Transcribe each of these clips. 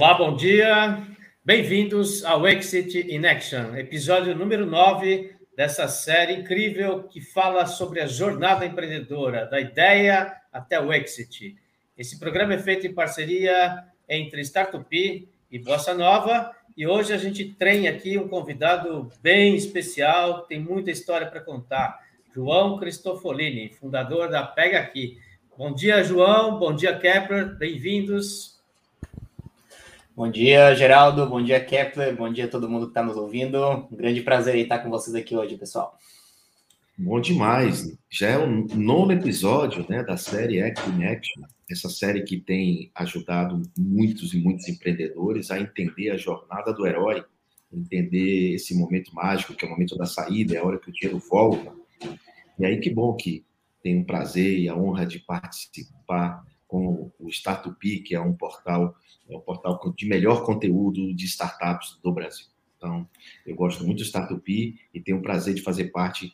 Olá, bom dia. Bem-vindos ao Exit in Action, episódio número 9 dessa série incrível que fala sobre a jornada empreendedora, da ideia até o exit. Esse programa é feito em parceria entre Startup e Bossa Nova, e hoje a gente tem aqui um convidado bem especial, tem muita história para contar. João Cristofolini, fundador da Pega Aqui. Bom dia, João. Bom dia, Kepler. Bem-vindos. Bom dia, Geraldo. Bom dia, Kepler. Bom dia a todo mundo que está nos ouvindo. Um grande prazer estar com vocês aqui hoje, pessoal. Bom demais. Já é o nono episódio né, da série Act Action, essa série que tem ajudado muitos e muitos empreendedores a entender a jornada do herói, entender esse momento mágico, que é o momento da saída, é a hora que o dinheiro volta. E aí que bom que tenho o prazer e a honra de participar com o Startup, que é um portal, é um portal de melhor conteúdo de startups do Brasil. Então, eu gosto muito do Startup e tenho o prazer de fazer parte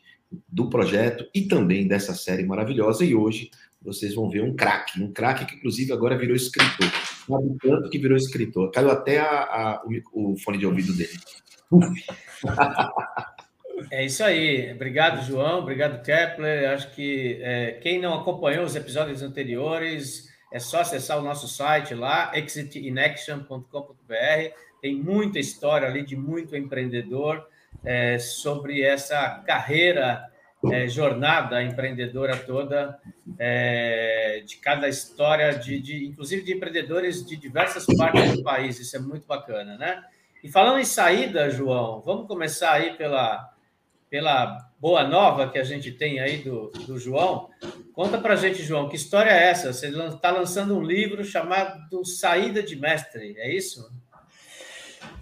do projeto e também dessa série maravilhosa. E hoje vocês vão ver um craque, um craque que inclusive agora virou escritor. Sabe tanto que virou escritor. Caiu até a, a, o, o, fone de ouvido dele. É isso aí. Obrigado, João. Obrigado, Kepler. Acho que é, quem não acompanhou os episódios anteriores, é só acessar o nosso site lá, exitinaction.com.br. Tem muita história ali de muito empreendedor é, sobre essa carreira, é, jornada empreendedora toda, é, de cada história, de, de, inclusive de empreendedores de diversas partes do país. Isso é muito bacana, né? E falando em saída, João, vamos começar aí pela pela boa nova que a gente tem aí do, do João. Conta para gente, João, que história é essa? Você está lançando um livro chamado Saída de Mestre, é isso?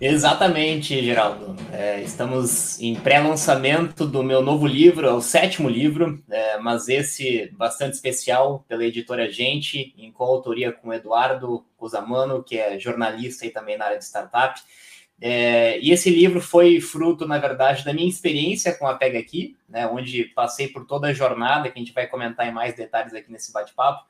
Exatamente, Geraldo. É, estamos em pré-lançamento do meu novo livro, é o sétimo livro, é, mas esse bastante especial pela editora Gente, em coautoria com Eduardo Cosamano, que é jornalista e também na área de startup. É, e esse livro foi fruto, na verdade, da minha experiência com a Pega Aqui, né, onde passei por toda a jornada, que a gente vai comentar em mais detalhes aqui nesse bate-papo,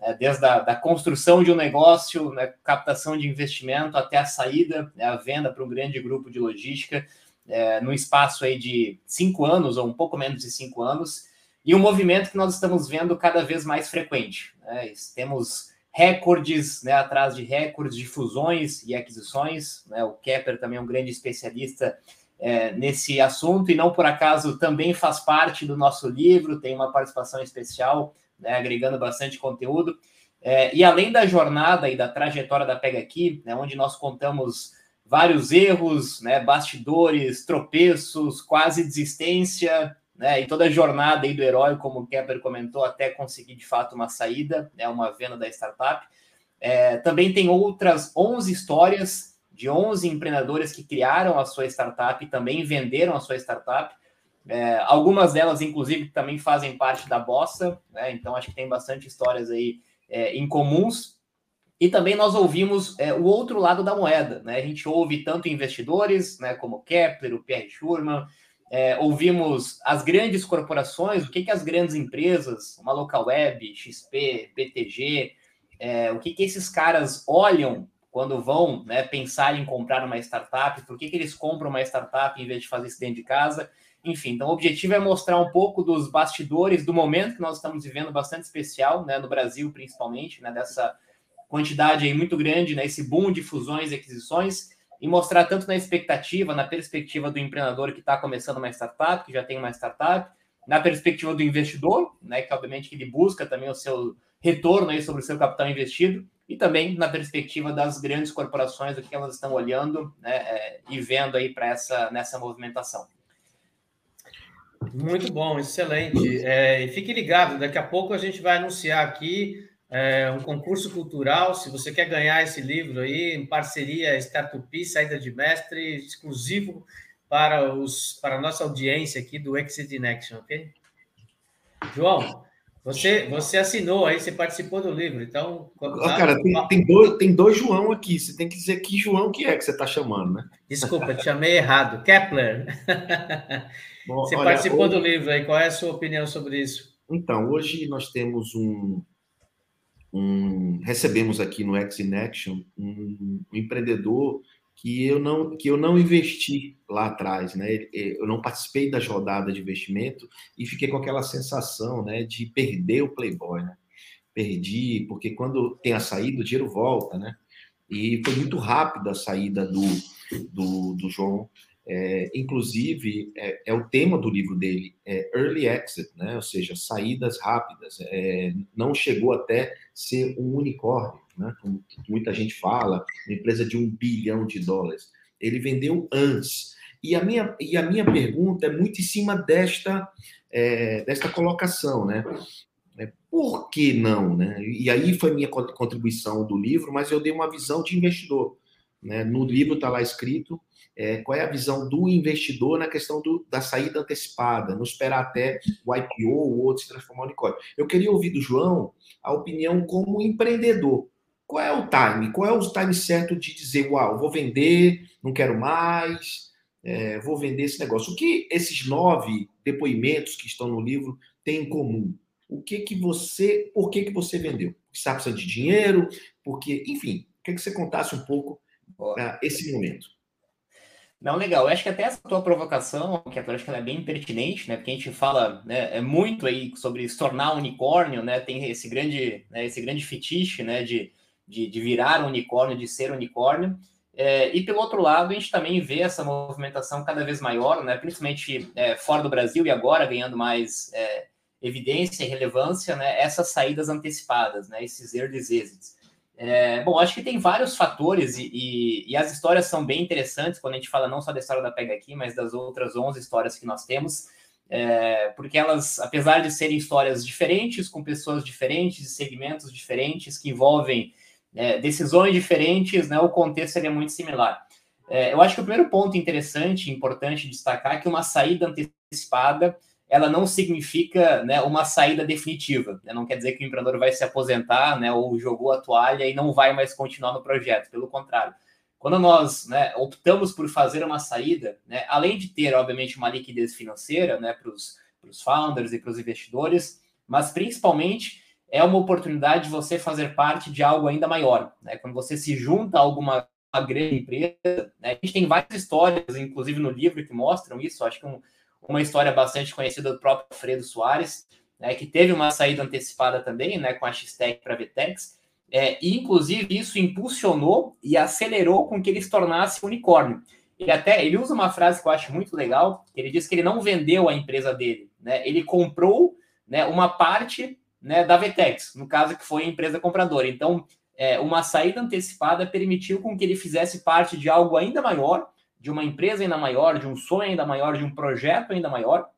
é, desde a da construção de um negócio, né, captação de investimento, até a saída, né, a venda para um grande grupo de logística, é, no espaço aí de cinco anos, ou um pouco menos de cinco anos, e um movimento que nós estamos vendo cada vez mais frequente. Né, temos recordes, né, atrás de recordes de fusões e aquisições. Né, o Kepler também é um grande especialista é, nesse assunto e não por acaso também faz parte do nosso livro, tem uma participação especial, né, agregando bastante conteúdo. É, e além da jornada e da trajetória da Pega Aqui, né, onde nós contamos vários erros, né, bastidores, tropeços, quase desistência, né, e toda a jornada aí do herói, como o Kepler comentou, até conseguir de fato uma saída, né, uma venda da startup. É, também tem outras 11 histórias de 11 empreendedores que criaram a sua startup e também venderam a sua startup. É, algumas delas, inclusive, também fazem parte da Bossa, né, então acho que tem bastante histórias aí é, em comuns. E também nós ouvimos é, o outro lado da moeda, né? A gente ouve tanto investidores, né, como Kepler, o Pierre Schurman, é, ouvimos as grandes corporações, o que, que as grandes empresas, uma local web, XP, PTG, é, o que, que esses caras olham quando vão né, pensar em comprar uma startup, por que, que eles compram uma startup em vez de fazer isso dentro de casa. Enfim, então o objetivo é mostrar um pouco dos bastidores do momento que nós estamos vivendo bastante especial, né, no Brasil principalmente, né, dessa quantidade aí muito grande, né, esse boom de fusões e aquisições, e mostrar tanto na expectativa, na perspectiva do empreendedor que está começando uma startup, que já tem uma startup, na perspectiva do investidor, né, que obviamente ele busca também o seu retorno aí sobre o seu capital investido, e também na perspectiva das grandes corporações, o que elas estão olhando né, é, e vendo aí para essa nessa movimentação. Muito bom, excelente. É, e fique ligado, daqui a pouco a gente vai anunciar aqui é um concurso cultural. Se você quer ganhar esse livro aí, em parceria Startup, Saída de Mestre, exclusivo para, os, para a nossa audiência aqui do Exit in Action, ok? João, você, você assinou aí, você participou do livro, então. Tá... Cara, tem, tem, dois, tem dois João aqui. Você tem que dizer que João que é que você está chamando, né? Desculpa, te chamei errado. Kepler. Bom, você olha, participou hoje... do livro aí, qual é a sua opinião sobre isso? Então, hoje nós temos um, um, recebemos aqui no X in Action um, um, empreendedor que eu não que eu não investi lá atrás, né? Eu não participei da rodada de investimento e fiquei com aquela sensação, né, de perder o Playboy, né? Perdi porque quando tem a saída o dinheiro volta, né? E foi muito rápida a saída do, do, do João é, inclusive, é, é, o tema do livro dele, é Early Exit, né? ou seja, saídas rápidas. É, não chegou até ser um unicórnio, né? como muita gente fala, uma empresa de um bilhão de dólares. Ele vendeu antes. E a minha, e a minha pergunta é muito em cima desta, é, desta colocação, né? É, por que não? Né? E aí foi minha contribuição do livro, mas eu dei uma visão de investidor. Né? No livro está lá escrito é, qual é a visão do investidor na questão do, da saída antecipada, não esperar até o IPO ou outro se transformar em unicórnio. Eu queria ouvir do João a opinião como empreendedor. Qual é o time? Qual é o time certo de dizer, uau, vou vender, não quero mais, é, vou vender esse negócio? O que esses nove depoimentos que estão no livro têm em comum? O que que você, por que que você vendeu? Porque você precisa de dinheiro, porque, enfim, queria que você contasse um pouco uh, esse momento. Não, legal. Eu acho que até essa tua provocação, que eu acho que ela é bem pertinente, né? Porque a gente fala né, é muito aí sobre se tornar unicórnio, né? Tem esse grande, né, esse grande fetiche, né? De, de, de virar unicórnio, de ser unicórnio. É, e pelo outro lado, a gente também vê essa movimentação cada vez maior, né? Principalmente é, fora do Brasil e agora ganhando mais é, evidência e relevância, né? Essas saídas antecipadas, né? Esses early exits. É, bom, acho que tem vários fatores e, e, e, as histórias são bem interessantes quando a gente fala não só da história da Pega aqui, mas das outras 11 histórias que nós temos, é, porque elas, apesar de serem histórias diferentes, com pessoas diferentes, segmentos diferentes, que envolvem é, decisões diferentes, né, o contexto seria muito similar. É, eu acho que o primeiro ponto interessante, importante destacar, é que uma saída antecipada ela não significa né, uma saída definitiva. Né? Não quer dizer que o empreendedor vai se aposentar né, ou jogou a toalha e não vai mais continuar no projeto. Pelo contrário, quando nós né, optamos por fazer uma saída, né, além de ter, obviamente, uma liquidez financeira né, para os founders e para os investidores, mas principalmente é uma oportunidade de você fazer parte de algo ainda maior. Né? Quando você se junta a alguma grande empresa, né? a gente tem várias histórias, inclusive no livro, que mostram isso. Acho que um, uma história bastante conhecida do próprio Fredo Soares, né, que teve uma saída antecipada também, né, com a X-Tech para a Vtex, é, e inclusive isso impulsionou e acelerou com que ele se tornasse unicórnio. Ele até ele usa uma frase que eu acho muito legal, ele diz que ele não vendeu a empresa dele, né, ele comprou né, uma parte né, da Vtex, no caso que foi a empresa compradora. Então, é, uma saída antecipada permitiu com que ele fizesse parte de algo ainda maior, de uma empresa ainda maior, de um sonho ainda maior, de um projeto ainda maior,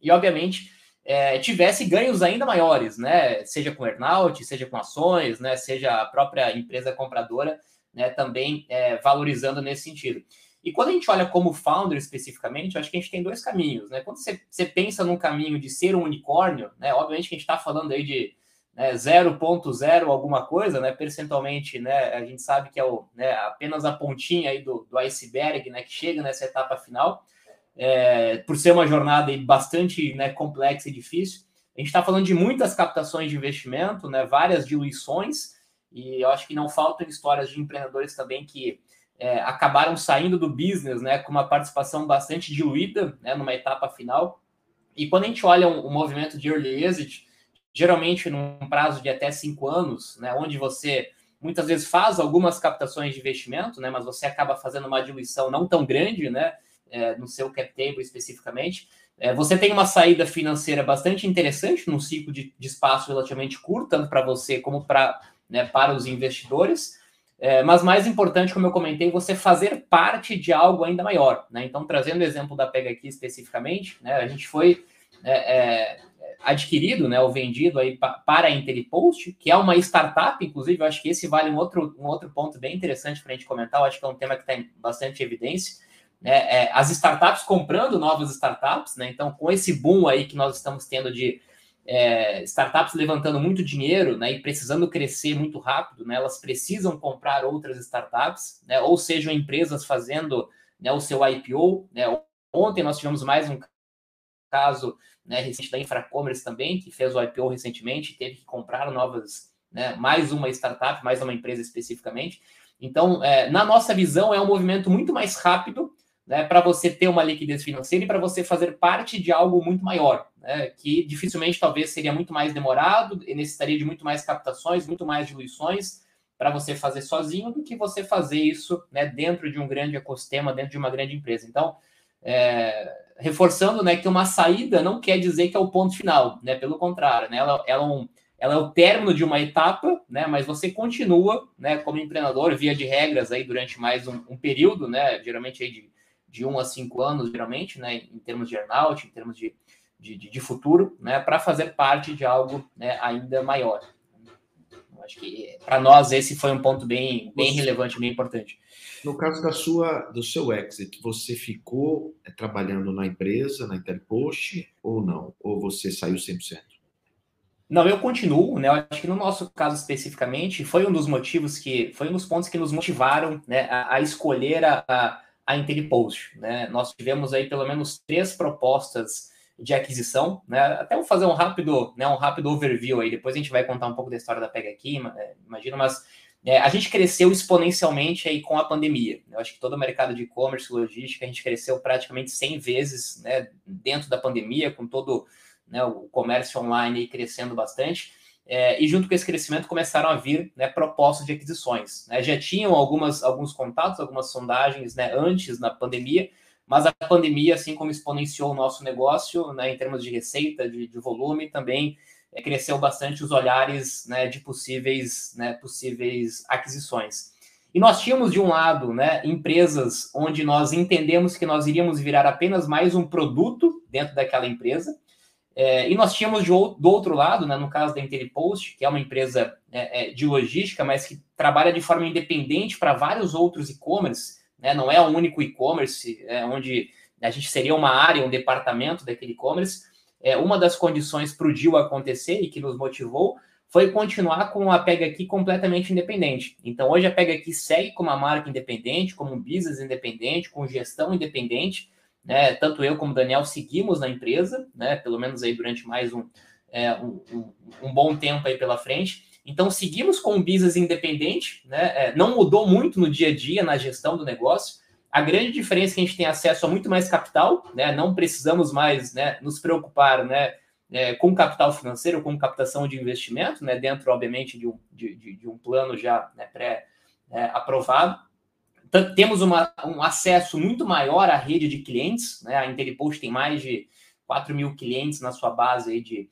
e obviamente é, tivesse ganhos ainda maiores, né? Seja com earnout, seja com ações, né? Seja a própria empresa compradora, né? Também é, valorizando nesse sentido. E quando a gente olha como founder especificamente, acho que a gente tem dois caminhos, né? Quando você, você pensa num caminho de ser um unicórnio, né? Obviamente que a gente está falando aí de né, 0,0 alguma coisa, né, percentualmente, né, a gente sabe que é o, né, apenas a pontinha aí do, do iceberg, né, que chega nessa etapa final, é, por ser uma jornada bastante né, complexa e difícil. A gente está falando de muitas captações de investimento, né, várias diluições, e eu acho que não faltam histórias de empreendedores também que é, acabaram saindo do business, né, com uma participação bastante diluída, né, numa etapa final. E quando a gente olha o um, um movimento de early exit, geralmente num prazo de até cinco anos, né, onde você muitas vezes faz algumas captações de investimento, né, mas você acaba fazendo uma diluição não tão grande, né, é, no seu cap table especificamente. É, você tem uma saída financeira bastante interessante num ciclo de, de espaço relativamente curto, tanto para você como pra, né, para os investidores. É, mas mais importante, como eu comentei, você fazer parte de algo ainda maior. Né? Então, trazendo o exemplo da Pega aqui especificamente, né, a gente foi é, é adquirido, né, ou vendido aí para a Intellipost, que é uma startup, inclusive, eu acho que esse vale um outro, um outro ponto bem interessante para a gente comentar, eu acho que é um tema que está em bastante evidência, né, é, as startups comprando novas startups, né, então com esse boom aí que nós estamos tendo de é, startups levantando muito dinheiro, né, e precisando crescer muito rápido, né, elas precisam comprar outras startups, né, ou sejam empresas fazendo né, o seu IPO, né, ontem nós tivemos mais um caso né, recente da Infracommerce também, que fez o IPO recentemente, teve que comprar novas né? Mais uma startup, mais uma empresa especificamente. Então, é, na nossa visão, é um movimento muito mais rápido né, para você ter uma liquidez financeira e para você fazer parte de algo muito maior, né, que dificilmente talvez seria muito mais demorado e necessitaria de muito mais captações, muito mais diluições para você fazer sozinho do que você fazer isso né, dentro de um grande ecossistema, dentro de uma grande empresa. Então, é, reforçando né, que uma saída não quer dizer que é o ponto final, né, pelo contrário, né, ela, ela, é um, ela é o término de uma etapa, né, mas você continua né, como empreendedor, via de regras, aí, durante mais um, um período, né, geralmente aí de de um a cinco anos, geralmente, né, em termos de earnout, em termos de, de, de futuro, né, para fazer parte de algo né, ainda maior. Eu acho que para nós esse foi um ponto bem, bem relevante, bem importante. No caso da sua, do seu exit, você ficou é, trabalhando na empresa, na Interpost, ou não? Ou você saiu 100%? Não, eu continuo, né? Eu acho que no nosso caso especificamente, foi um dos motivos que, foi um dos pontos que nos motivaram né, a, a escolher a, a a. Né? Nós tivemos aí pelo menos três propostas de aquisição, né? Até vou fazer um rápido, né, um rápido overview aí, depois a gente vai contar um pouco da história da Pega aqui, é, imagino, mas é, a gente cresceu exponencialmente aí com a pandemia. Eu acho que todo o mercado de e-commerce, logística, a gente cresceu praticamente 100 vezes, né, dentro da pandemia, com todo né, o comércio online crescendo bastante. É, e junto com esse crescimento começaram a vir né, propostas de aquisições. Né? Já tinham algumas, alguns contatos, algumas sondagens né, antes na pandemia, mas a pandemia, assim como exponenciou o nosso negócio né, em termos de receita, de, de volume, também cresceu bastante os olhares né, de possíveis, né, possíveis aquisições. E nós tínhamos, de um lado, né, empresas onde nós entendemos que nós iríamos virar apenas mais um produto dentro daquela empresa, é, e nós tínhamos de, do outro lado, né, no caso da IntelliPost, que é uma empresa é, é, de logística, mas que trabalha de forma independente para vários outros e-commerce, né, não é o único e-commerce, é, onde a gente seria uma área, um departamento daquele e-commerce. É, uma das condições para o deal acontecer e que nos motivou foi continuar com a Pega Aqui completamente independente. Então, hoje a Pega Aqui segue como uma marca independente, como um business independente, com gestão independente, né? Tanto eu como o Daniel seguimos na empresa, né? Pelo menos aí durante mais um, é, um, um, bom tempo aí pela frente. Então seguimos com o business independente, né? É, não mudou muito no dia a dia na gestão do negócio. A grande diferença é que a gente tem acesso a muito mais capital, né? Não precisamos mais, né, nos preocupar, né, é, com capital financeiro, com captação de investimento, né? Dentro, obviamente, de um, de, de, de um plano já né, pré-aprovado. É, temos uma, um acesso muito maior à rede de clientes, né? A IntelliPost tem mais de 4 mil clientes na sua base aí de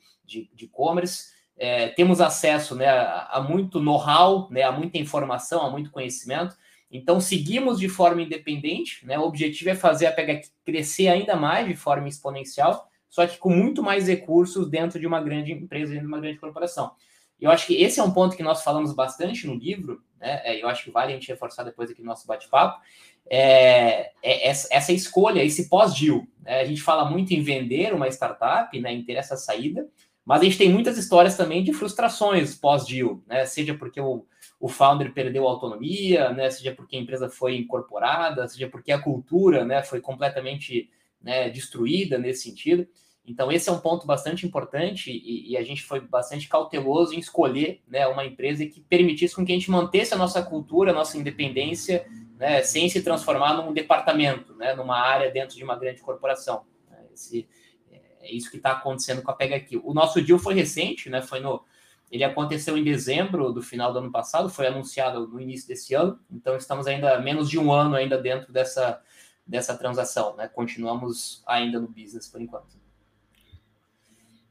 e-commerce. É, temos acesso né, a, muito know-how, né, a muita informação, a muito conhecimento. Então, seguimos de forma independente. Né? O objetivo é fazer a Pega crescer ainda mais de forma exponencial, só que com muito mais recursos dentro de uma grande empresa, dentro de uma grande corporação. E eu acho que esse é um ponto que nós falamos bastante no livro, né? É, eu acho que vale a gente reforçar depois aqui no nosso bate-papo. É, é, essa escolha, esse pós-deal. Né? A gente fala muito em vender uma startup, né, em ter essa saída, mas a gente tem muitas histórias também de frustrações pós-deal, né? seja porque o, o founder perdeu autonomia, né? seja porque a empresa foi incorporada, seja porque a cultura né, foi completamente né, destruída nesse sentido. Então, esse é um ponto bastante importante e, e, a gente foi bastante cauteloso em escolher né, uma empresa que permitisse com que a gente mantesse a nossa cultura, a nossa independência, né, sem se transformar num departamento, né, numa área dentro de uma grande corporação. Esse, é isso que está acontecendo com a Pega aqui. O nosso deal foi recente, né, foi no, ele aconteceu em dezembro do final do ano passado, foi anunciado no início desse ano, então estamos ainda menos de um ano ainda dentro dessa, dessa transação. Né, continuamos ainda no business por enquanto.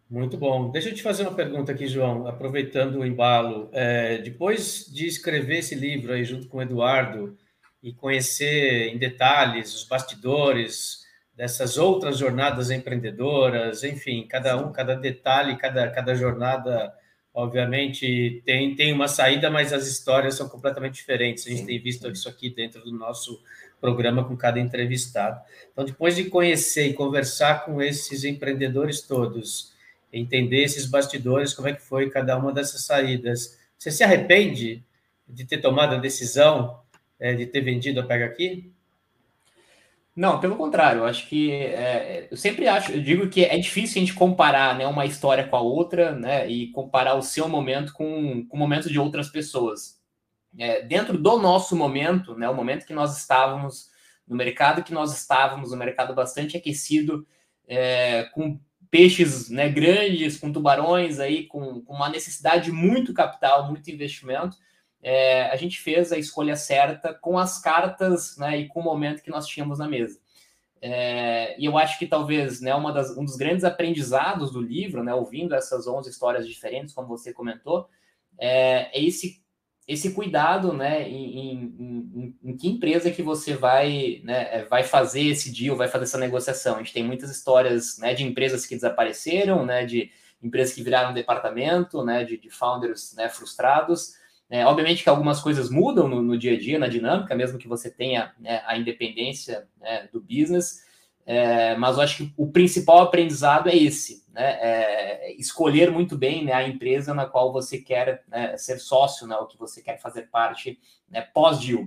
Muito bom. Deixa eu te fazer uma pergunta aqui, João, aproveitando o embalo. É, depois de escrever esse livro aí junto com o Eduardo e conhecer em detalhes os bastidores dessas outras jornadas empreendedoras, enfim, cada um, cada detalhe, cada, cada jornada, obviamente, tem, tem uma saída, mas as histórias são completamente diferentes. A gente tem visto isso aqui dentro do nosso programa com cada entrevistado. Então, depois de conhecer e conversar com esses empreendedores todos, entender esses bastidores, como é que foi cada uma dessas saídas. Você se arrepende de ter tomado a decisão é, de ter vendido a Pega Aqui? Não, pelo contrário, eu acho que é, eu sempre acho, eu digo que é difícil a gente comparar né, uma história com a outra, né, e comparar o seu momento com, com o momento de outras pessoas. É, dentro do nosso momento, né, o momento que nós estávamos no mercado, que nós estávamos, um mercado bastante aquecido, é, com peixes né, grandes, com tubarões aí, com, com uma necessidade de muito capital, muito investimento é, a gente fez a escolha certa com as cartas né, e com o momento que nós tínhamos na mesa. É, e eu acho que talvez né, uma das, um dos grandes aprendizados do livro, né, ouvindo essas 11 histórias diferentes, como você comentou, é, é esse, esse cuidado né, em, em, em, que empresa que você vai, né, é, vai fazer esse deal, vai fazer essa negociação. A gente tem muitas histórias né, de empresas que desapareceram, né, de empresas que viraram departamento, né, de, de founders né, frustrados. É, obviamente que algumas coisas mudam no, no, dia a dia, na dinâmica, mesmo que você tenha né, a independência né, do business, é, mas eu acho que o principal aprendizado é esse, né, é escolher muito bem né, a empresa na qual você quer né, ser sócio, né, o que você quer fazer parte né, pós-deal,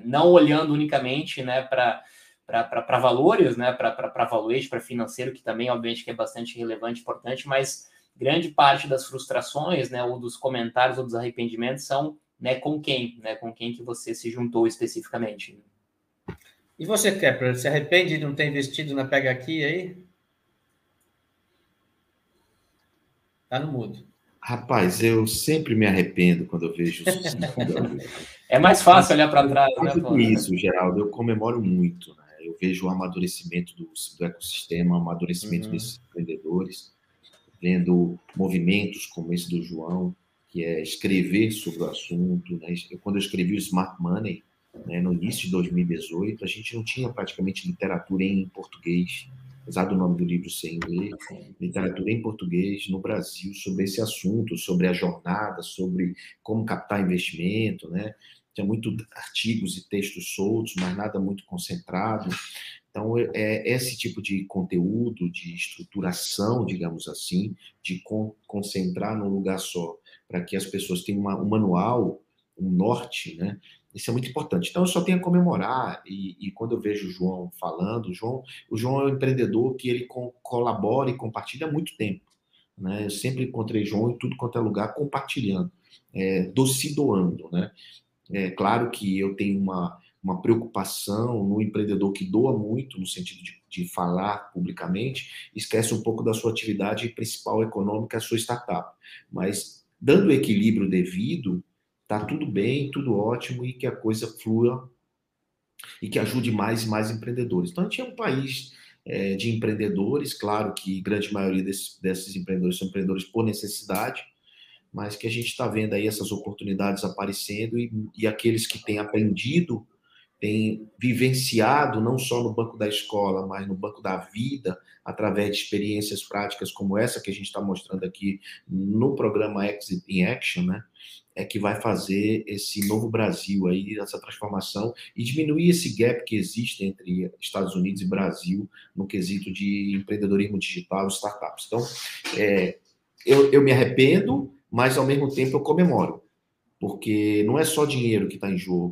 não olhando unicamente para para valores, né, para valuation, para financeiro, que também, obviamente, que é bastante relevante, importante, mas grande parte das frustrações, né, ou dos comentários ou dos arrependimentos são, né, com quem, né, com quem que você se juntou especificamente. E você, Kepler, se arrepende de não ter investido na Pega Aqui aí? Tá no mudo. Rapaz, eu sempre me arrependo quando eu vejo É mais fácil olhar para trás, né? Por isso, Geraldo, eu comemoro muito. Né? Eu vejo o amadurecimento do, do ecossistema, o amadurecimento uhum. desses empreendedores vendo movimentos como esse do João, que é escrever sobre o assunto. Né? Quando eu escrevi o Smart Money, né, no início de 2018, a gente não tinha praticamente literatura em português, apesar do nome do livro ser em inglês, literatura em português no Brasil sobre esse assunto, sobre a jornada, sobre como captar investimento, né? Tinha muitos artigos e textos soltos, mas nada muito concentrado. Então, é, é esse tipo de conteúdo, de estruturação, digamos assim, de con concentrar num lugar só, para que as pessoas tenham uma, um manual, um norte, né? Isso é muito importante. Então, eu só tenho a comemorar, e, e quando eu vejo o João falando, o João, o João é um empreendedor que ele co colabora e compartilha há muito tempo. Né? Eu sempre encontrei João em tudo quanto é lugar compartilhando, é, doce doando. Né? É claro que eu tenho uma, uma preocupação no empreendedor que doa muito, no sentido de, de, falar publicamente, esquece um pouco da sua atividade principal econômica, a sua startup. Mas, dando o equilíbrio devido, tá tudo bem, tudo ótimo e que a coisa flua e que ajude mais e mais empreendedores. Então, a gente é um país é, de empreendedores, claro que grande maioria desses, desses empreendedores são empreendedores por necessidade, mas que a gente está vendo aí essas oportunidades aparecendo e, e aqueles que têm aprendido tem vivenciado não só no banco da escola, mas no banco da vida, através de experiências práticas como essa que a gente está mostrando aqui no programa Exit in Action, né? É que vai fazer esse novo Brasil aí, essa transformação e diminuir esse gap que existe entre Estados Unidos e Brasil no quesito de empreendedorismo digital startups. Então, é, eu, eu me arrependo, mas ao mesmo tempo eu comemoro, porque não é só dinheiro que está em jogo,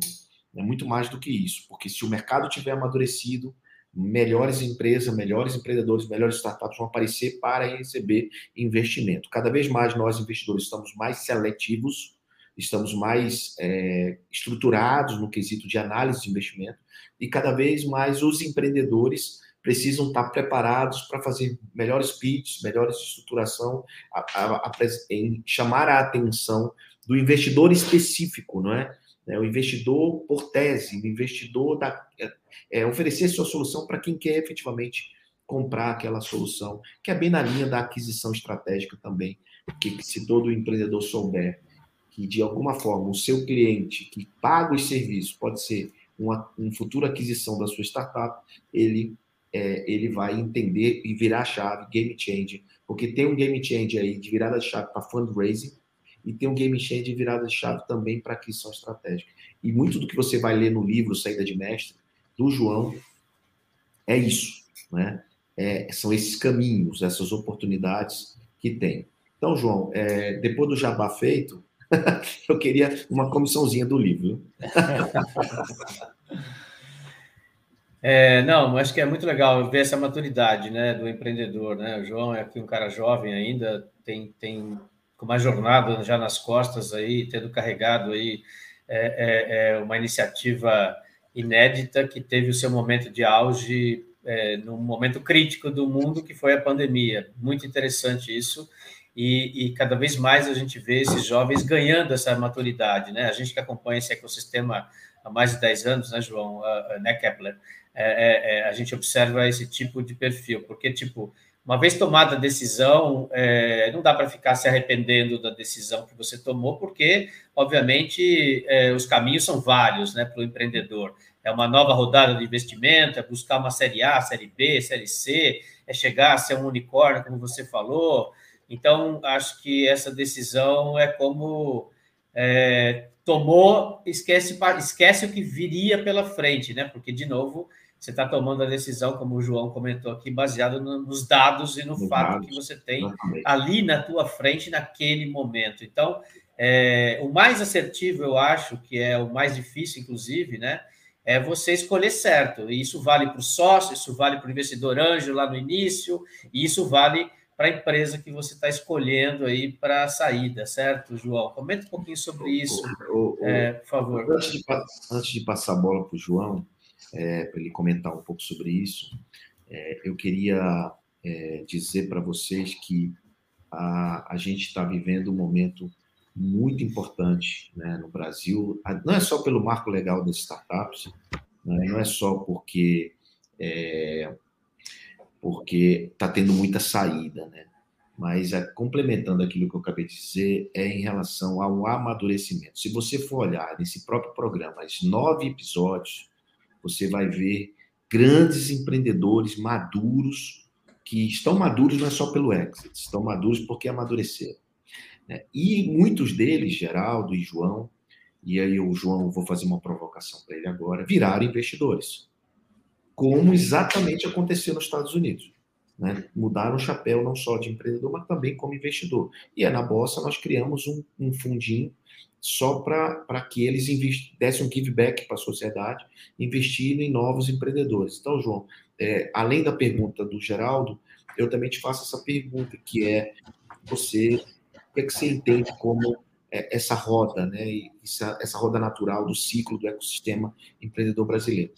é muito mais do que isso, porque se o mercado tiver amadurecido, melhores empresas, melhores empreendedores, melhores startups vão aparecer para receber investimento. Cada vez mais nós, investidores, estamos mais seletivos, estamos mais é, estruturados no quesito de análise de investimento e cada vez mais os empreendedores precisam estar preparados para fazer melhores pitches, melhores estruturação, a, a, a, em chamar a atenção do investidor específico, não é? Né? O investidor por tese, o investidor da, é, é, oferecer sua solução para quem quer efetivamente comprar aquela solução, que é bem na linha da aquisição estratégica também, porque se todo empreendedor souber que de alguma forma o seu cliente que paga os serviços pode ser uma, uma futura aquisição da sua startup, ele é, ele vai entender e virar a chave, game change, porque tem um game change aí de virada de chave para fundraising, e tem um game change de virada de chave também para aquisição estratégica. E muito do que você vai ler no livro Saída de Mestre, do João, é isso, né? É, são esses caminhos, essas oportunidades que tem. Então, João, é, depois do jabá feito, eu queria uma comissãozinha do livro. É, não, acho que é muito legal ver essa maturidade né, do empreendedor. Né? O João é aqui um cara jovem ainda, tem, tem uma jornada já nas costas aí, tendo carregado aí é, é, é uma iniciativa inédita que teve o seu momento de auge é, num momento crítico do mundo, que foi a pandemia. Muito interessante isso. E, e, cada vez mais a gente vê esses jovens ganhando essa maturidade, né? A gente que acompanha esse ecossistema há mais de 10 anos, né, João, né, Kepler? É, é, é, a gente observa esse tipo de perfil, porque, tipo, uma vez tomada a decisão, é, não dá para ficar se arrependendo da decisão que você tomou, porque, obviamente, é, os caminhos são vários né, para o empreendedor. É uma nova rodada de investimento, é buscar uma série A, série B, série C, é chegar a ser um unicórnio, como você falou. Então, acho que essa decisão é como é, tomou, esquece, esquece o que viria pela frente, né? Porque, de novo, você está tomando a decisão, como o João comentou aqui, baseado no, nos dados e no fato que você tem exatamente. ali na tua frente naquele momento. Então, é, o mais assertivo, eu acho, que é o mais difícil, inclusive, né? É você escolher certo. E isso vale para o sócio, isso vale para o investidor anjo lá no início, e isso vale para a empresa que você está escolhendo aí para a saída, certo, João? Comenta um pouquinho sobre isso, o, o, é, por favor. Antes de, antes de passar a bola para o João, é, para ele comentar um pouco sobre isso, é, eu queria é, dizer para vocês que a, a gente está vivendo um momento muito importante né, no Brasil, não é só pelo marco legal das startups, né, não é só porque é, porque está tendo muita saída, né? Mas é, complementando aquilo que eu acabei de dizer, é em relação ao amadurecimento. Se você for olhar nesse próprio programa, os nove episódios, você vai ver grandes empreendedores maduros, que estão maduros não é só pelo exit, estão maduros porque amadureceram. Né? E muitos deles, Geraldo e João, e aí o João, vou fazer uma provocação para ele agora, viraram investidores. Como exatamente aconteceu nos Estados Unidos. Né? Mudaram o chapéu não só de empreendedor, mas também como investidor. E é na Bolsa nós criamos um, um fundinho só para que eles dessem um give back para a sociedade, investindo em novos empreendedores. Então, João, é, além da pergunta do Geraldo, eu também te faço essa pergunta, que é você, o que, é que você entende como é, essa roda, né, essa, essa roda natural do ciclo do ecossistema empreendedor brasileiro?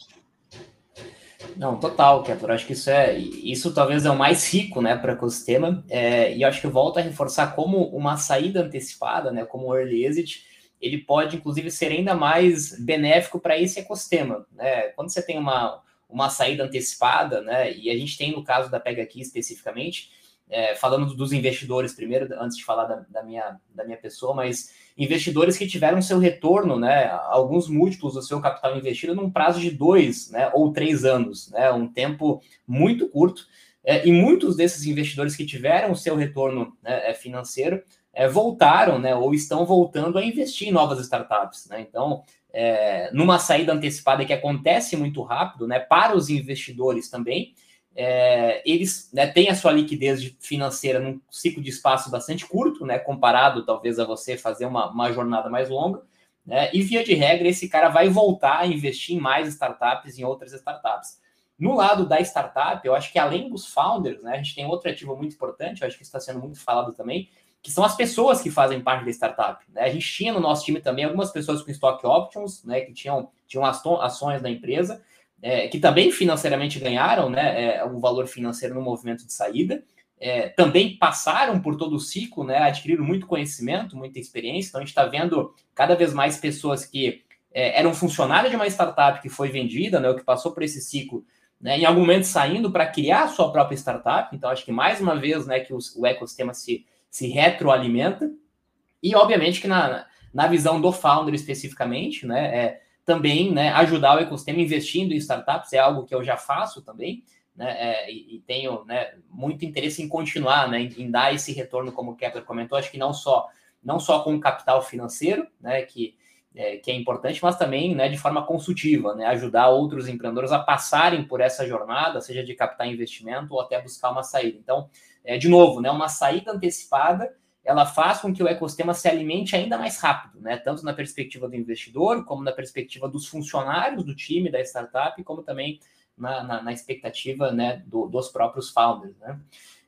Não, total, Kepler. Acho que isso é isso talvez é o mais rico, né, para o ecossistema. É, e acho que volta a reforçar como uma saída antecipada, né, como o early exit, ele pode, inclusive, ser ainda mais benéfico para esse ecossistema. Né? Quando você tem uma, uma saída antecipada, né, e a gente tem no caso da Pega aqui especificamente, é, falando dos investidores primeiro, antes de falar da, da, minha, da minha pessoa, mas investidores que tiveram seu retorno, né, alguns múltiplos do seu capital investido num prazo de dois né, ou três anos, né, um tempo muito curto. É, e muitos desses investidores que tiveram seu retorno né, é, financeiro é, voltaram, né, ou estão voltando a investir em novas startups, né? Então, é, numa saída antecipada que acontece muito rápido, né, para os investidores também, é, eles né, têm a sua liquidez financeira num ciclo de espaço bastante curto, né, comparado talvez a você fazer uma, uma jornada mais longa, né, e via de regra esse cara vai voltar a investir em mais startups, em outras startups. No lado da startup, eu acho que além dos founders, né, a gente tem outro ativo muito importante, eu acho que está sendo muito falado também, que são as pessoas que fazem parte da startup. Né? A gente tinha no nosso time também algumas pessoas com stock options, né, que tinham, tinham ações da empresa, é, que também financeiramente ganharam né, é, o valor financeiro no movimento de saída. É, também passaram por todo o ciclo, né, adquiriram muito conhecimento, muita experiência. Então, a gente está vendo cada vez mais pessoas que é, eram funcionários de uma startup que foi vendida, né, ou que passou por esse ciclo, né, em algum momento saindo para criar a sua própria startup. Então, acho que mais uma vez né, que o, o ecossistema se se retroalimenta. E, obviamente, que na, na visão do founder especificamente, né, é também né, ajudar o ecossistema investindo em startups, é algo que eu já faço também, né, é, e, e, tenho né, muito interesse em continuar, né, em, em, dar esse retorno, como o Kepler comentou, acho que não só, não só com capital financeiro, né, que, é, que é importante, mas também né, de forma consultiva, né, ajudar outros empreendedores a passarem por essa jornada, seja de captar investimento ou até buscar uma saída. Então, é, de novo, né, uma saída antecipada, ela faz com que o ecossistema se alimente ainda mais rápido, né, tanto na perspectiva do investidor, como na perspectiva dos funcionários do time da startup, como também na, na, na expectativa né, do, dos próprios founders. Né?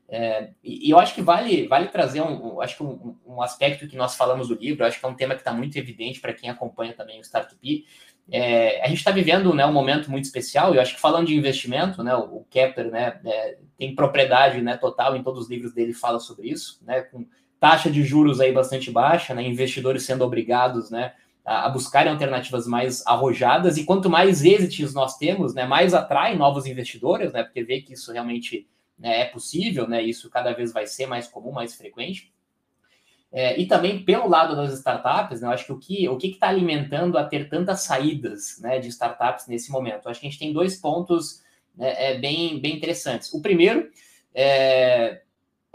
É, e, e, eu acho que vale, vale trazer um, um acho que um, um, aspecto que nós falamos do livro, acho que é um tema que está muito evidente para quem acompanha também o Startup. É, a gente está vivendo né, um momento muito especial, eu acho que falando de investimento, né, o, o Kepler né, é, tem propriedade né, total em todos os livros dele fala sobre isso, né, com taxa de juros aí bastante baixa, né, investidores sendo obrigados né, a, buscarem alternativas mais arrojadas, e quanto mais êxitos nós temos, né, mais atrai novos investidores, né, porque vê que isso realmente né, é possível, né, isso cada vez vai ser mais comum, mais frequente. É, e também pelo lado das startups, né, eu acho que o que o que está alimentando a ter tantas saídas né, de startups nesse momento? Eu acho que a gente tem dois pontos né, é, bem, bem interessantes. O primeiro é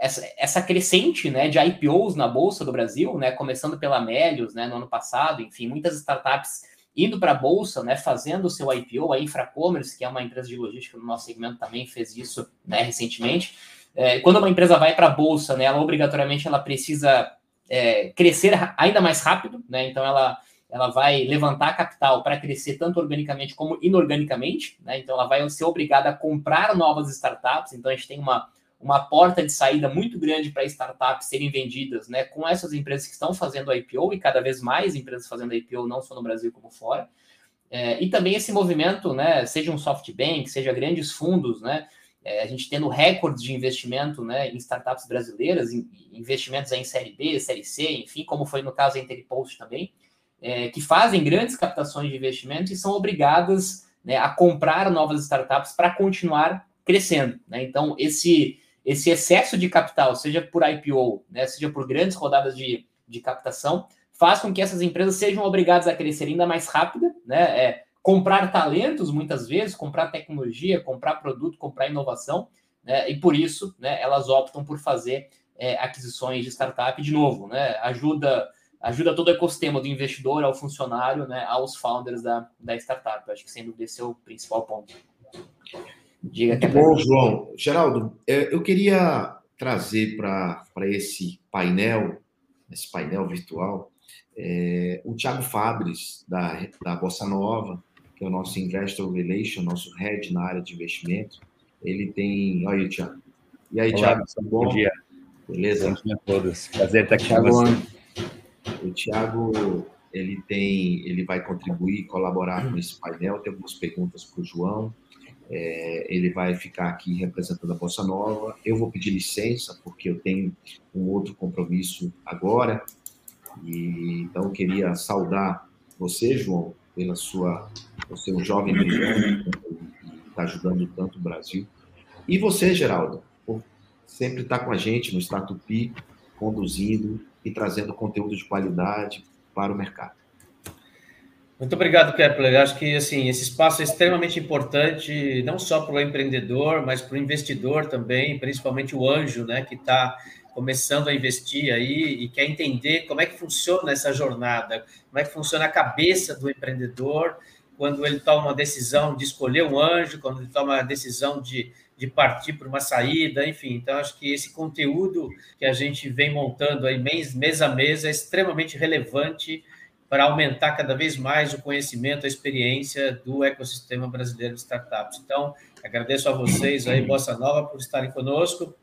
essa, essa crescente né, de IPOs na Bolsa do Brasil, né, começando pela Melios né, no ano passado, enfim, muitas startups indo para a Bolsa, né, fazendo o seu IPO, a Infracommerce, que é uma empresa de logística no nosso segmento, também fez isso né, recentemente. É, quando uma empresa vai para a Bolsa, né, ela obrigatoriamente ela precisa é, crescer ainda mais rápido, né? Então ela, ela vai levantar capital para crescer tanto organicamente como inorganicamente, né? Então ela vai ser obrigada a comprar novas startups. Então a gente tem uma, uma porta de saída muito grande para startups serem vendidas, né? Com essas empresas que estão fazendo IPO e cada vez mais empresas fazendo IPO, não só no Brasil como fora. É, e também esse movimento, né? Seja um SoftBank, seja grandes fundos, né? É, a gente tendo recordes de investimento né, em startups brasileiras, em, investimentos em série B, série C, enfim, como foi no caso da Interpost também, é, que fazem grandes captações de investimento e são obrigadas né, a comprar novas startups para continuar crescendo. Né? Então, esse, esse excesso de capital, seja por IPO, né, seja por grandes rodadas de, de captação, faz com que essas empresas sejam obrigadas a crescer ainda mais rápida, né? É, comprar talentos, muitas vezes, comprar tecnologia, comprar produto, comprar inovação, né? e por isso né, elas optam por fazer é, aquisições de startup de novo, né? Ajuda, ajuda todo o ecossistema do investidor, ao funcionário, né, aos founders da, da startup. Acho que sem dúvida esse é o principal ponto. Diga Muito bom, João. Geraldo, é, eu queria trazer para esse painel, esse painel virtual, é, o Thiago Fabres, da, da Bossa Nova, que é o nosso Investor Relation, nosso head na área de investimento. Ele tem. Olha aí, Thiago. E aí, Olá, Thiago, bom? Bom dia. Beleza? Bom dia a todos. Prazer estar aqui Thiago, com você. O Thiago, ele tem, ele vai contribuir, colaborar com esse painel. Tem algumas perguntas para o João. É, ele vai ficar aqui representando a Bossa Nova. Eu vou pedir licença, porque eu tenho um outro compromisso agora. E, então, eu queria saudar você, João, pela sua. Você um jovem brilhante e está ajudando tanto o Brasil. E você, Geraldo, por sempre estar tá com a gente no Statupi, conduzindo e trazendo conteúdo de qualidade para o mercado. Muito obrigado, Kepler. Acho que assim esse espaço é extremamente importante, não só para o empreendedor, mas para o investidor também, principalmente o anjo, né, que está começando a investir aí e quer entender como é que funciona essa jornada, como é que funciona a cabeça do empreendedor quando ele toma uma decisão de escolher um anjo, quando ele toma a decisão de, de partir para uma saída, enfim. Então, acho que esse conteúdo que a gente vem montando aí mês, mês a mês é extremamente relevante para aumentar cada vez mais o conhecimento, a experiência do ecossistema brasileiro de startups. Então, agradeço a vocês aí, Bossa Nova, por estarem conosco.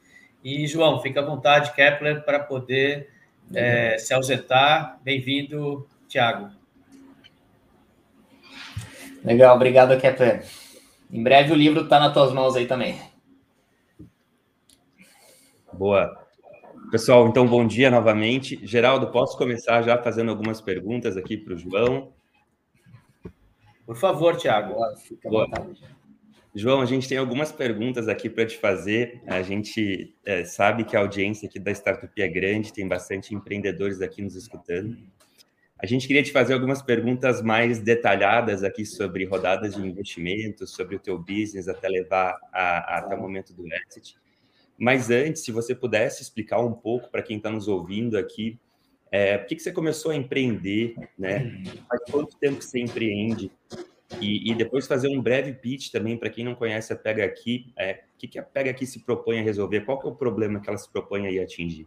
E, João, fica à vontade, Kepler, para poder é, se ausentar. Bem-vindo, Tiago. Legal, obrigado, Kepler. Em breve o livro está nas tuas mãos aí também. Boa. Pessoal, então bom dia novamente. Geraldo, posso começar já fazendo algumas perguntas aqui para o João? Por favor, Tiago. João, a gente tem algumas perguntas aqui para te fazer. A gente é, sabe que a audiência aqui da Startup é grande, tem bastante empreendedores aqui nos escutando. A gente queria te fazer algumas perguntas mais detalhadas aqui sobre rodadas de investimento, sobre o teu business até levar a, a, até o momento do exit. Mas antes, se você pudesse explicar um pouco para quem está nos ouvindo aqui, é, por que, que você começou a empreender, né? Faz quanto tempo que você empreende? E, e, depois fazer um breve pitch também para quem não conhece a Pega Aqui. É, o que, que a Pega Aqui se propõe a resolver? Qual que é o problema que ela se propõe a atingir?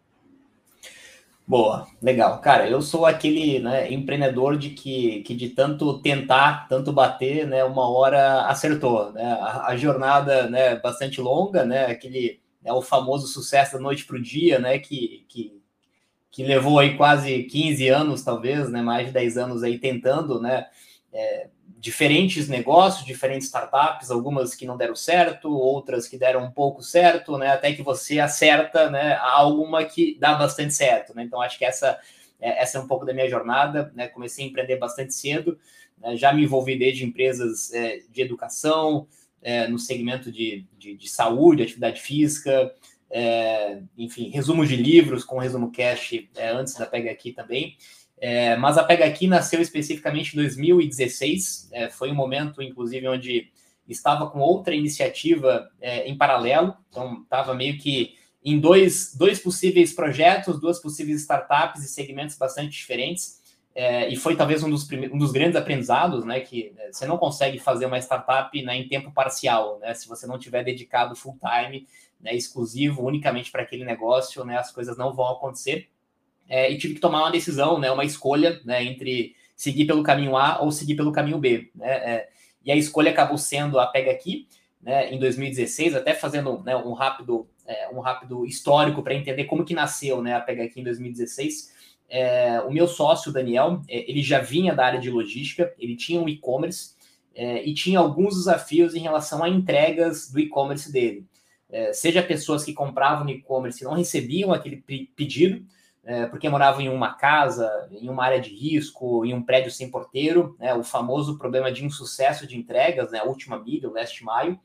Boa, legal. Cara, eu sou aquele né, empreendedor de que, que de tanto tentar, tanto bater, né, uma hora acertou. Né? A, a jornada né, bastante longa, né, aquele é o famoso sucesso da noite para o dia, né, que, que, que levou aí quase 15 anos, talvez, né, mais de 10 anos aí tentando, né, é, diferentes negócios, diferentes startups, algumas que não deram certo, outras que deram um pouco certo, né? Até que você acerta, né? Alguma que dá bastante certo, né? Então acho que essa é, essa é um pouco da minha jornada, né? Comecei a empreender bastante cedo, né? já me envolvi desde empresas é, de educação, é, no segmento de, de, de, saúde, atividade física, é, enfim, resumos de livros com resumo cash é, antes da Pega Aqui também. É, mas a Pega Aqui nasceu especificamente em 2016, é, foi um momento, inclusive, onde estava com outra iniciativa é, em paralelo, então estava meio que em dois, dois possíveis projetos, duas possíveis startups e segmentos bastante diferentes, é, e foi talvez um dos, um dos grandes aprendizados, né, que é, você não consegue fazer uma startup né, em tempo parcial, né, se você não tiver dedicado full time, né, exclusivo, unicamente para aquele negócio, né, as coisas não vão acontecer, é, e tive que tomar uma decisão, né, uma escolha né, entre seguir pelo caminho A ou seguir pelo caminho B. Né, é, e a escolha acabou sendo a Pega Aqui, né, em 2016, até fazendo né, um, rápido, é, um rápido histórico para entender como que nasceu né, a Pega Aqui em 2016. É, o meu sócio, Daniel, é, ele já vinha da área de logística, ele tinha um e-commerce é, e tinha alguns desafios em relação a entregas do e-commerce dele. seja pessoas que compravam no e-commerce e não recebiam aquele pedido, é, porque moravam em uma casa, em uma área de risco, em um prédio sem porteiro, né, o famoso problema de insucesso de entregas, né, a última milha, o last mile,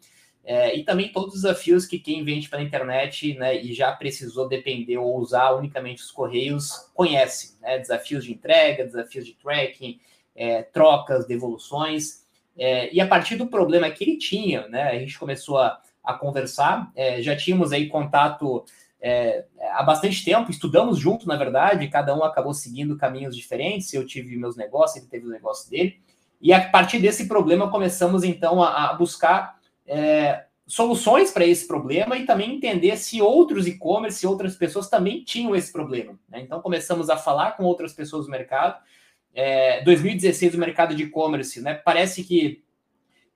é, e também todos os desafios que quem vende pela internet né, e já precisou depender ou usar unicamente os correios conhece, né, desafios de entrega, desafios de tracking, é, trocas, devoluções, é, e a partir do problema que ele tinha, né, a gente começou a, a conversar, é, já tínhamos aí contato é, há bastante tempo, estudamos junto, na verdade, cada um acabou seguindo caminhos diferentes. Eu tive meus negócios, ele teve o negócio dele. E a partir desse problema, começamos então a, a buscar é, soluções para esse problema e também entender se outros e-commerce, outras pessoas também tinham esse problema. Né? Então, começamos a falar com outras pessoas do mercado. É, 2016, o mercado de e-commerce, né? Parece que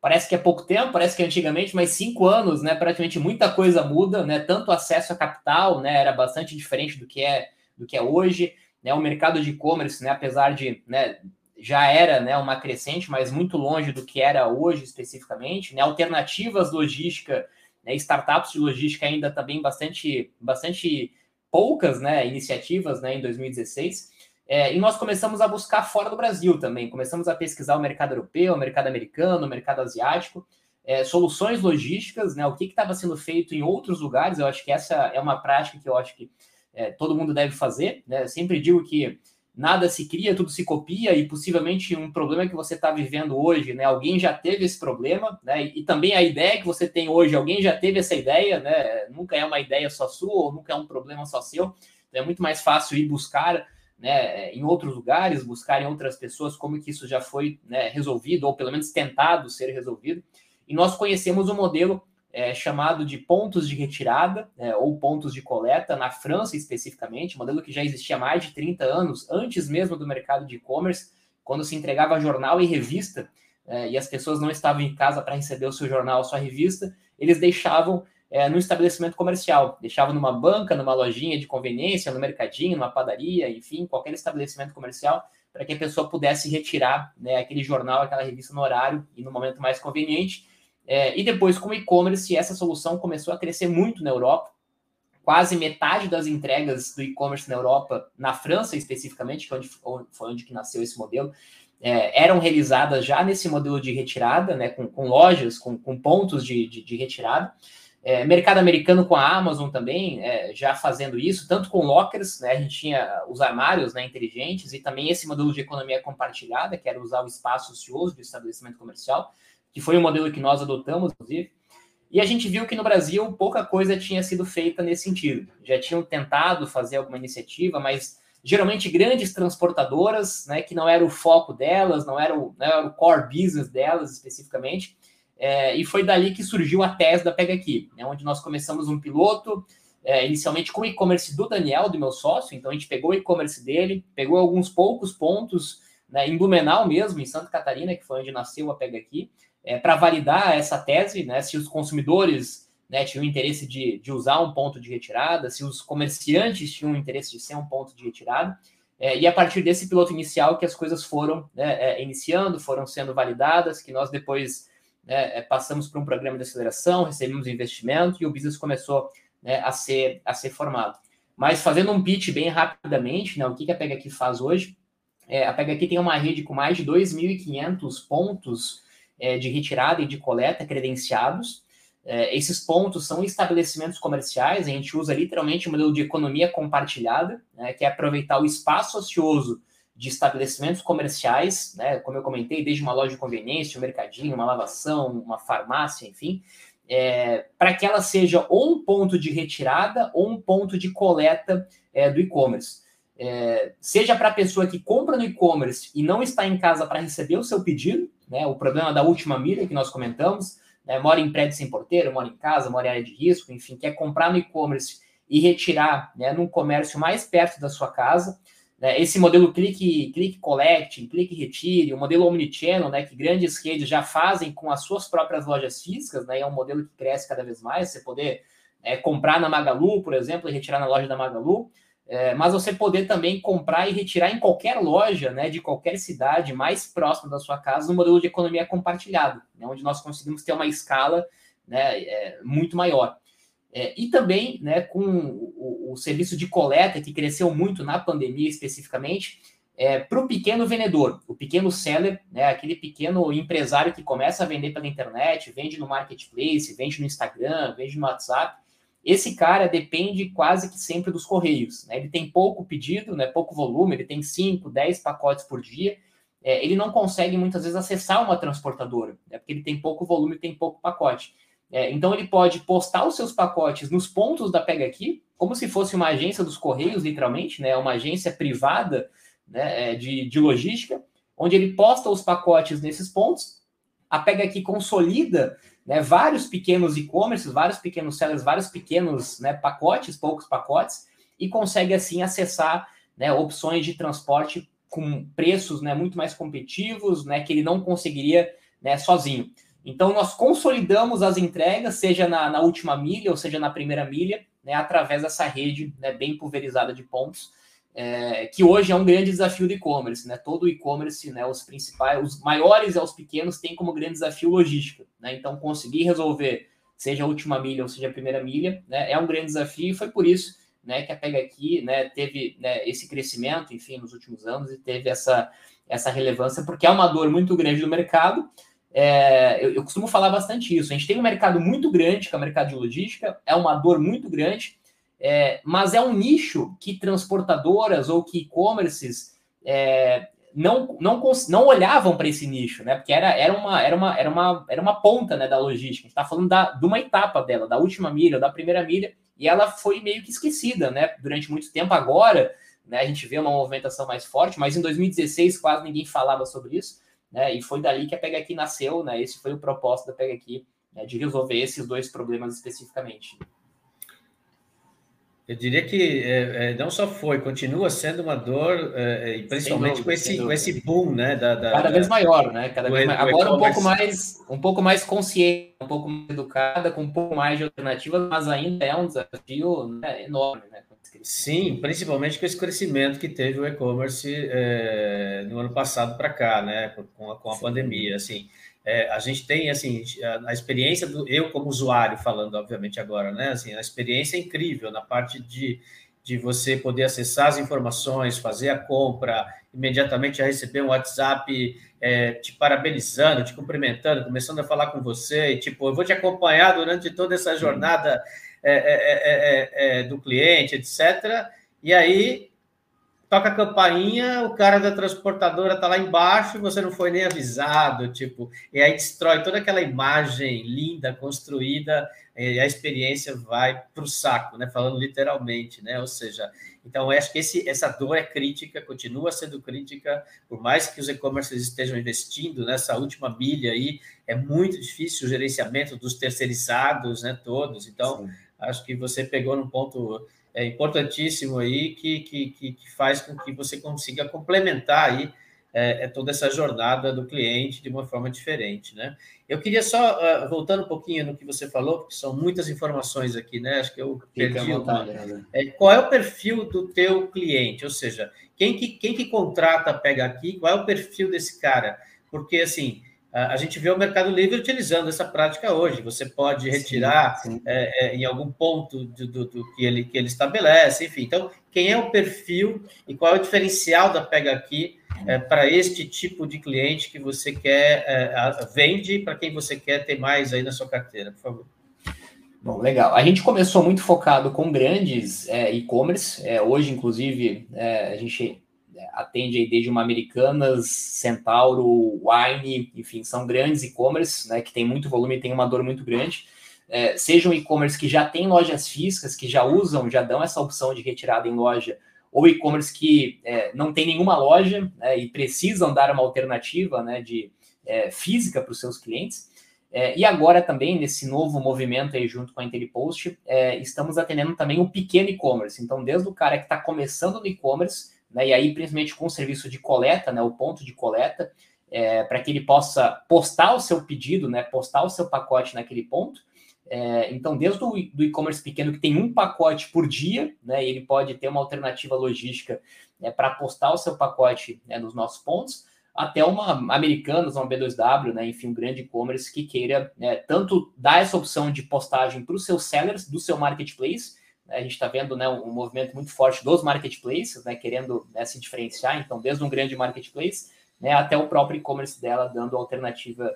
parece que é pouco tempo, parece que é antigamente, mas cinco anos, né? Praticamente muita coisa muda, né? Tanto acesso a capital, né? Era bastante diferente do que é do que é hoje, né? O mercado de e-commerce, né? Apesar de, né? Já era, né? Uma crescente, mas muito longe do que era hoje especificamente, né? Alternativas logística, né? Startups de logística ainda também bastante, bastante poucas, né? Iniciativas, né? Em 2016. É, e nós começamos a buscar fora do Brasil também, começamos a pesquisar o mercado europeu, o mercado americano, o mercado asiático, é, soluções logísticas, né, o que estava sendo feito em outros lugares. Eu acho que essa é uma prática que eu acho que é, todo mundo deve fazer. Né? Eu sempre digo que nada se cria, tudo se copia, e possivelmente um problema que você está vivendo hoje, né? Alguém já teve esse problema, né? E, também a ideia que você tem hoje, alguém já teve essa ideia, né? Nunca é uma ideia só sua, ou nunca é um problema só seu. Então é muito mais fácil ir buscar né, em outros lugares, buscar em outras pessoas como que isso já foi né, resolvido, ou pelo menos tentado ser resolvido. E nós conhecemos um modelo é, chamado de pontos de retirada, é, ou pontos de coleta, na França especificamente, modelo que já existia há mais de 30 anos, antes mesmo do mercado de e-commerce, quando se entregava jornal e revista, é, e as pessoas não estavam em casa para receber o seu jornal, sua revista, eles deixavam é, no estabelecimento comercial. Deixava numa banca, numa lojinha de conveniência, no mercadinho, numa padaria, enfim, qualquer estabelecimento comercial, para que a pessoa pudesse retirar né, aquele jornal, aquela revista no horário e no momento mais conveniente. É, e depois, com o e-commerce, essa solução começou a crescer muito na Europa. Quase metade das entregas do e-commerce na Europa, na França especificamente, que é onde, foi onde que nasceu esse modelo, é, eram realizadas já nesse modelo de retirada, né, com, com lojas, com, com pontos de, de, de retirada. É, mercado americano com a Amazon também, é, já fazendo isso, tanto com lockers, né, a gente tinha os armários né, inteligentes e também esse modelo de economia compartilhada, que era usar o espaço ocioso do estabelecimento comercial, que foi um modelo que nós adotamos, inclusive. E a gente viu que no Brasil pouca coisa tinha sido feita nesse sentido. Já tinham tentado fazer alguma iniciativa, mas geralmente grandes transportadoras, né, que não era o foco delas, não era o, não era o core business delas especificamente, é, e foi dali que surgiu a tese da Pega Aqui, né, onde nós começamos um piloto, é, inicialmente com o e-commerce do Daniel, do meu sócio. Então a gente pegou o e-commerce dele, pegou alguns poucos pontos né, em Blumenau mesmo, em Santa Catarina, que foi onde nasceu a Pega Aqui, é, para validar essa tese, né, se os consumidores né, tinham interesse de, de usar um ponto de retirada, se os comerciantes tinham interesse de ser um ponto de retirada. É, e a partir desse piloto inicial que as coisas foram né, é, iniciando, foram sendo validadas, que nós depois né, é, passamos por um programa de aceleração, recebemos investimento e o business começou né, a, ser, a ser formado. Mas fazendo um pitch bem rapidamente, né, o que, que a Pega aqui faz hoje? É, a Pega aqui tem uma rede com mais de 2.500 pontos é, de retirada e de coleta credenciados. É, esses pontos são estabelecimentos comerciais, a gente usa literalmente o modelo de economia compartilhada, né, que é aproveitar o espaço ocioso de estabelecimentos comerciais, né, como eu comentei, desde uma loja de conveniência, um mercadinho, uma lavação, uma farmácia, enfim, é, para que ela seja ou um ponto de retirada ou um ponto de coleta é, do e-commerce. É, seja para a pessoa que compra no e-commerce e não está em casa para receber o seu pedido, né, o problema da última milha que nós comentamos, né, mora em prédio sem porteiro, mora em casa, mora em área de risco, enfim, quer comprar no e-commerce e retirar né, num comércio mais perto da sua casa. Né, esse modelo clique, clique collect, clique retire, o modelo omnichannel, né, que grandes redes já fazem com as suas próprias lojas físicas, né, é um modelo que cresce cada vez mais, você poder é, comprar na Magalu, por exemplo, e retirar na loja da Magalu, é, mas você poder também comprar e retirar em qualquer loja, né, de qualquer cidade mais próxima da sua casa, no modelo de economia compartilhada, né, onde nós conseguimos ter uma escala né, é, muito maior. É, e também né, com o, o, serviço de coleta, que cresceu muito na pandemia especificamente, é, para o pequeno vendedor, o pequeno seller, né, aquele pequeno empresário que começa a vender pela internet, vende no marketplace, vende no Instagram, vende no WhatsApp, esse cara depende quase que sempre dos correios. Né? Ele tem pouco pedido, né, pouco volume, ele tem 5, 10 pacotes por dia. É, ele não consegue muitas vezes acessar uma transportadora, né, porque ele tem pouco volume, tem pouco pacote. É, então ele pode postar os seus pacotes nos pontos da Pega Aqui, como se fosse uma agência dos Correios, literalmente, né, uma agência privada né, é, de, de logística, onde ele posta os pacotes nesses pontos, a Pega Aqui consolida né, vários pequenos e-commerces, vários pequenos sellers, vários pequenos né, pacotes, poucos pacotes, e consegue assim acessar né, opções de transporte com preços né, muito mais competitivos, né, que ele não conseguiria né, sozinho. Então, nós consolidamos as entregas, seja na, na última milha ou seja na primeira milha, né, através dessa rede né, bem pulverizada de pontos, é, que hoje é um grande desafio do e-commerce, né? Todo e-commerce, né, os principais, os maiores e os pequenos têm como grande desafio logística, né? Então conseguir resolver, seja a última milha ou seja a primeira milha, né, é um grande desafio e foi por isso, né, que a Pega aqui, né, teve né, esse crescimento, enfim, nos últimos anos e teve essa essa relevância porque é uma dor muito grande do mercado. É, eu, eu costumo falar bastante isso. A gente tem um mercado muito grande, que é o mercado de logística, é uma dor muito grande é, mas é um nicho que transportadoras ou que e-commerces é, não, não, não olhavam para esse nicho, né? Porque era, era, uma, era, uma, era, uma, era uma ponta né, da logística. A gente está falando da, de uma etapa dela, da última milha, da primeira milha, e ela foi meio que esquecida né, durante muito tempo. Agora né, a gente vê uma movimentação mais forte, mas em 2016 quase ninguém falava sobre isso. Né, e foi dali que a Pega Aqui nasceu, né? Esse foi o propósito da Pega Aqui, né, de resolver esses dois problemas especificamente. Eu diria que é, é, não só foi, continua sendo uma dor, é, é principalmente dúvida, com, esse, com esse boom, né? Da, da Cada vez maior, né? Cada vez. Agora um pouco mais, um pouco mais consciente, um pouco mais educada, com um pouco mais de alternativas, mas ainda é um desafio né, enorme, né? Sim, principalmente com esse crescimento que teve o e-commerce é, no ano passado para cá, né? Com a, com a pandemia, assim. É, a gente tem assim a, a, experiência do eu como usuário falando obviamente agora né assim a experiência é incrível na parte de, de você poder acessar as informações fazer a compra imediatamente já receber um WhatsApp é, te parabenizando te cumprimentando começando a falar com você e tipo eu vou te acompanhar durante toda essa jornada é, é, é, do cliente etc e aí toca a campainha, o cara da transportadora tá lá embaixo e você não foi nem avisado, tipo, e aí destrói toda aquela imagem linda, construída, e a experiência vai para o saco, né? Falando literalmente, né? Ou seja, então eu acho que esse, essa dor é crítica, continua sendo crítica, por mais que os e-commerces estejam investindo nessa última milha aí, é muito difícil o gerenciamento dos terceirizados, né? Todos, então. Sim Acho que você pegou num ponto é, importantíssimo aí que, que, que faz com que você consiga complementar aí é, é, toda essa jornada do cliente de uma forma diferente, né? Eu queria só, uh, voltando um pouquinho no que você falou, porque são muitas informações aqui, né? Acho que eu perdi vontade, uma... é, Qual é o perfil do teu cliente? Ou seja, quem que, quem que contrata Pega Aqui? Qual é o perfil desse cara? Porque, assim, a gente vê o Mercado Livre utilizando essa prática hoje. Você pode retirar sim, sim. É, é, em algum ponto do, do, do, que, ele, que ele estabelece, enfim. Então, quem é o perfil e qual é o diferencial da Pega Aqui é, para este tipo de cliente que você quer, é, vende para quem você quer ter mais aí na sua carteira, por favor. Bom, legal. A gente começou muito focado com grandes é, e-commerce. É, hoje, inclusive, a gente atende aí desde uma Americanas, Centauro, Wine, enfim, são grandes e-commerce, né, que tem muito volume e tem uma dor muito grande. É, sejam e-commerce que já têm lojas físicas, que já usam, já dão essa opção de retirada em loja, ou e-commerce que é, não tem nenhuma loja né, e precisam dar uma alternativa né, de é, física para os seus clientes. É, e agora também, nesse novo movimento aí junto com a IntelliPost, é, estamos atendendo também o pequeno e-commerce. Então, desde o cara que está começando no e-commerce, né, e aí principalmente com o serviço de coleta, né, o ponto de coleta, é, para que ele possa postar o seu pedido, né, postar o seu pacote naquele ponto, é, então, desde o do e-commerce pequeno, que tem um pacote por dia, né, ele pode ter uma alternativa logística né, para postar o seu pacote né, nos nossos pontos, até uma Americanas, uma B2W, né, enfim, um grande e-commerce que queira né, tanto dar essa opção de postagem para os seus sellers do seu marketplace. Né, a gente está vendo né, um movimento muito forte dos marketplaces, né, querendo né, se diferenciar, então, desde um grande marketplace né, até o próprio e-commerce dela, dando alternativa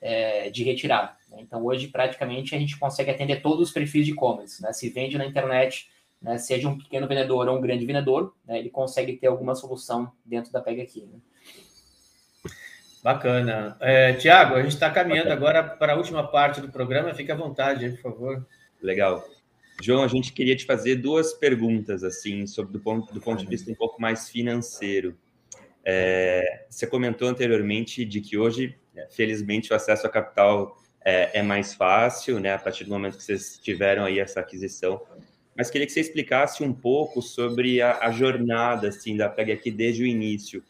é, de retirada. Né? Então, hoje, praticamente, a gente consegue atender todos os perfis de e-commerce. Né? Se vende na internet, né, seja um pequeno vendedor ou um grande vendedor, né, ele consegue ter alguma solução dentro da Pega aqui. Né? Bacana. É, Tiago, a gente está caminhando Bacana. agora para a última parte do programa. Fique à vontade, por favor. Legal. João, a gente queria te fazer duas perguntas, assim, sobre do ponto, do ponto de vista um pouco mais financeiro. É, você comentou anteriormente de que hoje é, felizmente, o acesso a capital é, é, mais fácil, né, a partir do momento que vocês tiveram aí essa aquisição. Mas queria que você explicasse um pouco sobre a, a jornada, assim, da Pega aqui desde o início.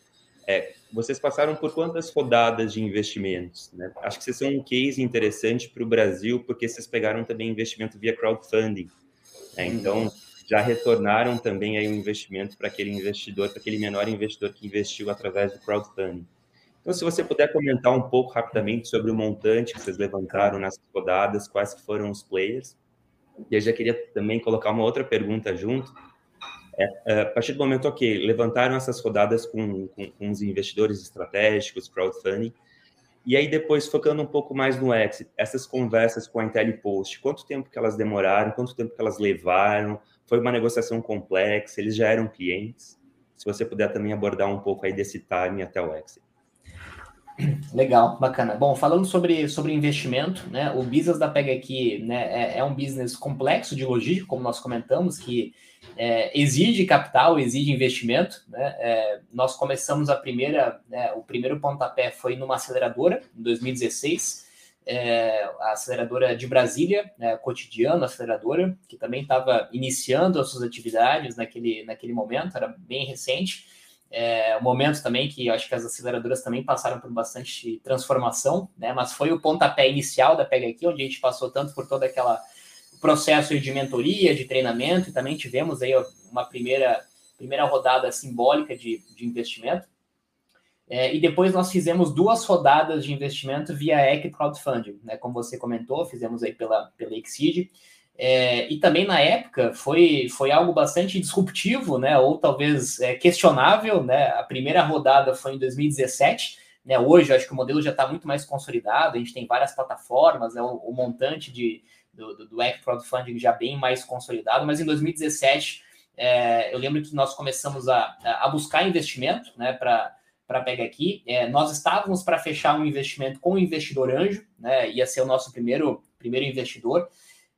É, vocês passaram por quantas rodadas de investimentos? Né? Acho que vocês são um case interessante para o Brasil, porque vocês pegaram também investimento via crowdfunding. Né? Então, já retornaram também aí um investimento para aquele investidor, para aquele menor investidor que investiu através do crowdfunding. Então, se você puder comentar um pouco rapidamente sobre o montante que vocês levantaram nessas rodadas, quais foram os players. E eu já queria também colocar uma outra pergunta junto. É, é, a partir do momento, ok, levantaram essas rodadas com, com, com os investidores estratégicos, crowdfunding, e aí depois, focando um pouco mais no exit, essas conversas com a IntelliPost, quanto tempo que elas demoraram, quanto tempo que elas levaram, foi uma negociação complexa, eles já eram clientes? Se você puder também abordar um pouco aí desse time até o exit. Legal, bacana. Bom, falando sobre, sobre investimento, né? O business da Pega aqui né, é, é um business complexo de logística, como nós comentamos, que é, exige capital, exige investimento. Né? É, nós começamos a primeira, né, o primeiro pontapé foi numa aceleradora, em 2016, é, a aceleradora de Brasília, né, cotidiano aceleradora, que também estava iniciando as suas atividades naquele, naquele momento, era bem recente é, momentos também que acho que as aceleradoras também passaram por bastante transformação, né? Mas foi o pontapé inicial da Pega aqui, onde a gente passou tanto por todo aquela processo de mentoria, de treinamento, e também tivemos aí uma primeira, primeira rodada simbólica de, de investimento. É, e depois nós fizemos duas rodadas de investimento via Equity Crowdfunding, né? Como você comentou, fizemos aí pela, pela Exceed. É, e também na época foi, foi algo bastante disruptivo, né? Ou talvez é, questionável, né? A primeira rodada foi em 2017, né? Hoje eu acho que o modelo já está muito mais consolidado, a gente tem várias plataformas, né? o, o montante de, do, do, do Crowdfunding já bem mais consolidado, mas em 2017 é, eu lembro que nós começamos a, a buscar investimento, né? Para para pegar aqui, é, nós estávamos para fechar um investimento com o investidor anjo, né? Ia ser o nosso primeiro primeiro investidor.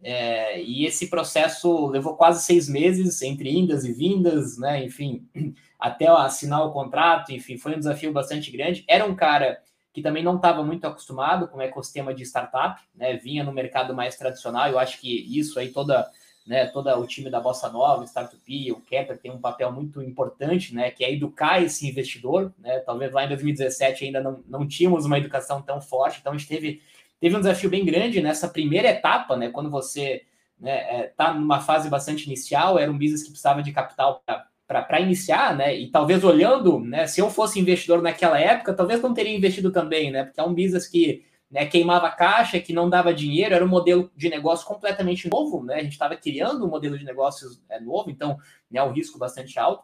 É, e esse processo levou quase seis meses entre indas e vindas, né? Enfim, até assinar o contrato, enfim, foi um desafio bastante grande. Era um cara que também não estava muito acostumado com o ecossistema de startup, né? Vinha no mercado mais tradicional. Eu acho que isso aí toda né, todo o time da Bossa Nova, Startup, o Kepler tem um papel muito importante, né, que é educar esse investidor, né, talvez lá em 2017 ainda não, não tínhamos uma educação tão forte, então a gente teve, teve um desafio bem grande nessa primeira etapa, né, quando você está né, é, tá numa fase bastante inicial, era um business que precisava de capital para iniciar, né, e talvez olhando, né, se eu fosse investidor naquela época, talvez não teria investido também, né, porque é um business que né, queimava caixa, que não dava dinheiro, era um modelo de negócio completamente novo, né? A gente estava criando um modelo de negócios é, novo, então né, o risco bastante alto.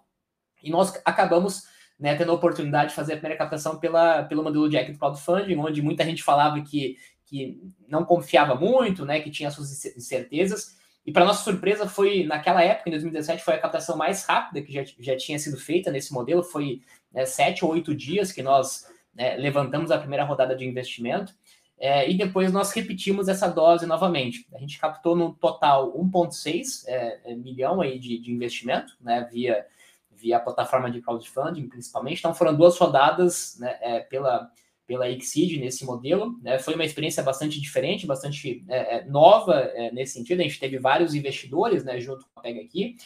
E nós acabamos né, tendo a oportunidade de fazer a primeira captação pela, pelo modelo de Equity Crowdfunding, onde muita gente falava que, que não confiava muito, né, que tinha suas incertezas. E para nossa surpresa, foi naquela época, em 2017, foi a captação mais rápida que já, já tinha sido feita nesse modelo. Foi né, sete ou oito dias que nós né, levantamos a primeira rodada de investimento. É, e depois nós repetimos essa dose novamente. A gente captou no total 1,6 é, é, milhão aí de, de investimento, né, via, via a plataforma de crowdfunding, principalmente. Então foram duas rodadas né, é, pela, pela Exceed nesse modelo. Né, foi uma experiência bastante diferente, bastante é, é, nova nesse sentido. A gente teve vários investidores né, junto com a Pega aqui.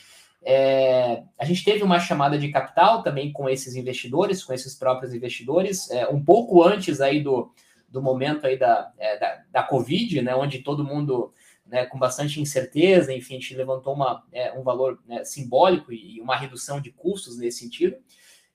É, a gente teve uma chamada de capital também com esses investidores, com esses próprios investidores, é, um pouco antes aí do, do momento aí da, é, da, da, Covid, né, onde todo mundo, né, com bastante incerteza, enfim, a gente levantou uma, é, um valor né, simbólico e uma redução de custos nesse sentido.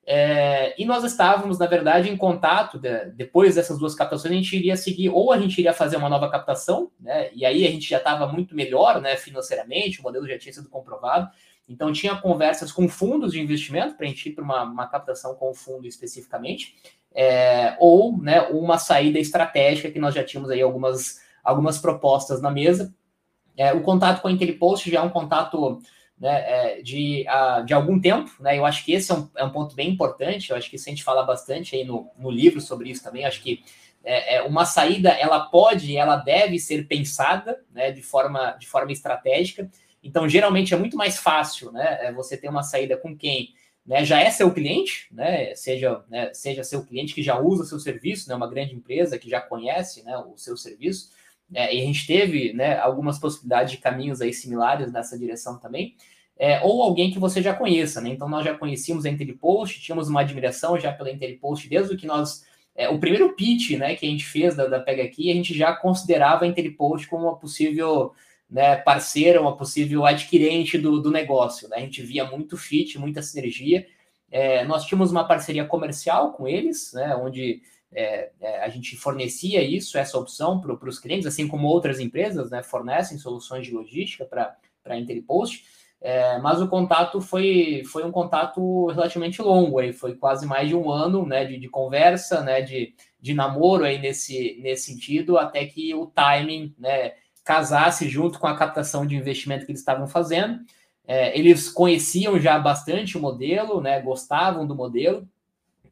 É, e nós estávamos, na verdade, em contato, de, depois dessas duas captações, a gente iria seguir, ou a gente iria fazer uma nova captação, né, e aí a gente já estava muito melhor né, financeiramente, o modelo já tinha sido comprovado, então tinha conversas com fundos de investimento para a gente ir para uma, uma captação com o fundo especificamente, é, ou né, uma saída estratégica, que nós já tínhamos aí algumas, algumas propostas na mesa. É, o contato com a Intellipost já é um contato né, é, de, a, de algum tempo, né? Eu acho que esse é um, é um ponto bem importante, eu acho que isso a gente fala bastante aí no, no livro sobre isso também, acho que é, é, uma saída ela pode, ela deve ser pensada né, de, forma, de forma estratégica. Então, geralmente é muito mais fácil né, é, você ter uma saída com quem né, já é seu cliente, né, seja, né, seja seu cliente que já usa seu serviço, né, uma grande empresa que já conhece né, o seu serviço, é, e a gente teve né, algumas possibilidades de caminhos aí similares nessa direção também, é, ou alguém que você já conheça, né? Então nós já conhecíamos a Intellipost, tínhamos uma admiração já pela Intellipost desde que nós. É, o primeiro pitch né, que a gente fez da, da Pega Aqui, a gente já considerava a Intellipost como uma possível né, parceira, uma possível adquirente do, do negócio. Né? A gente via muito fit, muita sinergia. É, nós tínhamos uma parceria comercial com eles, né, onde é, é, a gente fornecia isso, essa opção para os clientes, assim como outras empresas né, fornecem soluções de logística para a Interpost. É, mas o contato foi, foi um contato relativamente longo, aí foi quase mais de um ano né, de, de conversa, né, de, de namoro aí nesse, nesse sentido, até que o timing né, casasse junto com a captação de investimento que eles estavam fazendo. É, eles conheciam já bastante o modelo, né, gostavam do modelo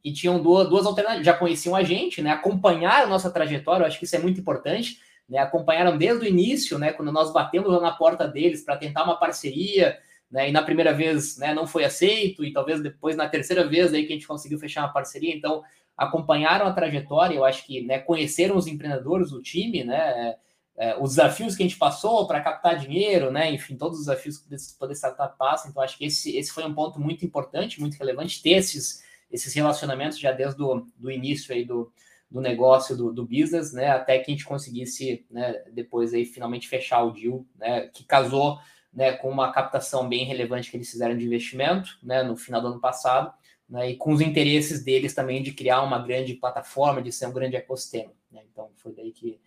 e tinham duas, duas alternativas. Já conheciam a gente, né, acompanharam nossa trajetória, eu acho que isso é muito importante. Né, acompanharam desde o início, né, quando nós batemos lá na porta deles para tentar uma parceria, né, e na primeira vez né, não foi aceito, e talvez depois na terceira vez aí que a gente conseguiu fechar uma parceria, então acompanharam a trajetória, eu acho que né, conheceram os empreendedores, o time, né, é, os desafios que a gente passou para captar dinheiro, né? Enfim, todos os desafios que toda startup passa. Então, acho que esse, esse foi um ponto muito importante, muito relevante, ter esses, esses relacionamentos já desde o do início aí do, do negócio, do, do business, né? Até que a gente conseguisse, né, depois aí, finalmente fechar o deal, né? Que casou né, com uma captação bem relevante que eles fizeram de investimento, né? No final do ano passado. Né, e com os interesses deles também de criar uma grande plataforma, de ser um grande ecossistema. Né? Então, foi daí que,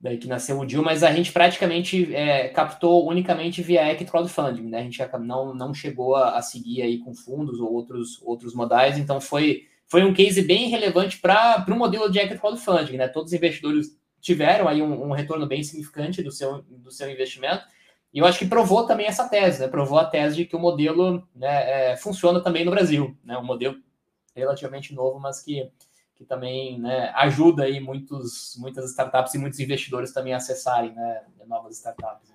daí que nasceu o deal, mas a gente praticamente é, captou unicamente via Equity Crowdfunding, né? A gente não, não chegou a, a, seguir aí com fundos ou outros, outros modais, então foi, foi um case bem relevante para o modelo de Equity Crowdfunding, né? Todos os investidores tiveram aí um, um, retorno bem significante do seu, do seu investimento, e eu acho que provou também essa tese, né? Provou a tese de que o modelo né, é, funciona também no Brasil, né? Um modelo relativamente novo, mas que que também né, ajuda aí muitos, muitas startups e muitos investidores também a acessarem né, novas startups.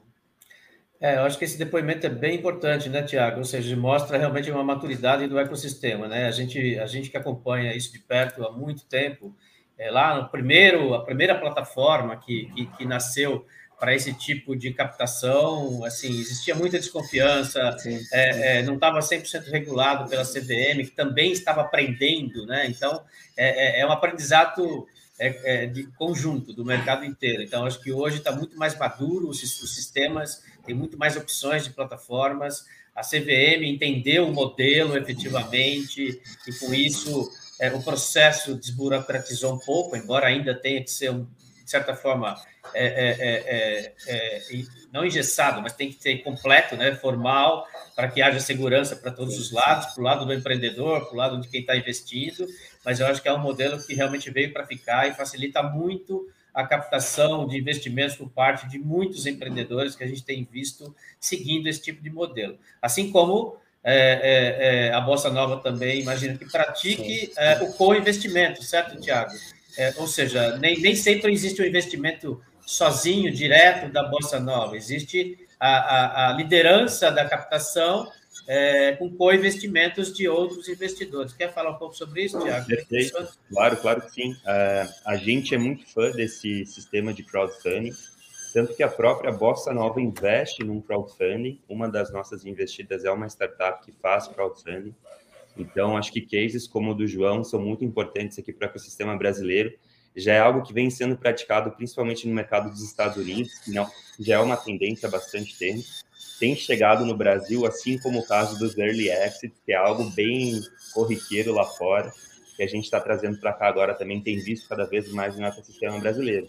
É, eu acho que esse depoimento é bem importante, né, Tiago? Ou seja, mostra realmente uma maturidade do ecossistema, né? A gente, a gente que acompanha isso de perto há muito tempo é, lá no primeiro, a primeira plataforma que, que, que nasceu para esse tipo de captação, assim, existia muita desconfiança, sim, sim. É, é, não estava 100% regulado pela CVM, que também estava aprendendo, né? Então, é, é, é um aprendizado é, é, de conjunto do mercado inteiro. Então, acho que hoje está muito mais maduro os, os sistemas, tem muito mais opções de plataformas, a CVM entendeu o modelo efetivamente, e com isso é, o processo desburocratizou um pouco, embora ainda tenha que ser, um, certa forma, é é, é, é, é, não engessado, mas tem que ser completo, né, formal, para que haja segurança para todos os lados, para o lado do empreendedor, para o lado de quem está investindo, mas eu acho que é um modelo que realmente veio para ficar e facilita muito a captação de investimentos por parte de muitos empreendedores que a gente tem visto seguindo esse tipo de modelo. Assim como é, é, é, a Bossa Nova também, imagino que pratique o co-investimento, certo, Tiago? É, ou seja, nem, nem sempre existe o um investimento sozinho, direto da Bossa Nova, existe a, a, a liderança da captação é, com co-investimentos de outros investidores. Quer falar um pouco sobre isso, Tiago? Perfeito, claro, claro que sim. Uh, a gente é muito fã desse sistema de crowdfunding, tanto que a própria Bossa Nova investe num crowdfunding. Uma das nossas investidas é uma startup que faz crowdfunding. Então, acho que cases como o do João são muito importantes aqui para o ecossistema brasileiro. Já é algo que vem sendo praticado principalmente no mercado dos Estados Unidos, que não, já é uma tendência há bastante tempo tem chegado no Brasil, assim como o caso dos early exits, que é algo bem corriqueiro lá fora, que a gente está trazendo para cá agora também, tem visto cada vez mais no ecossistema brasileiro.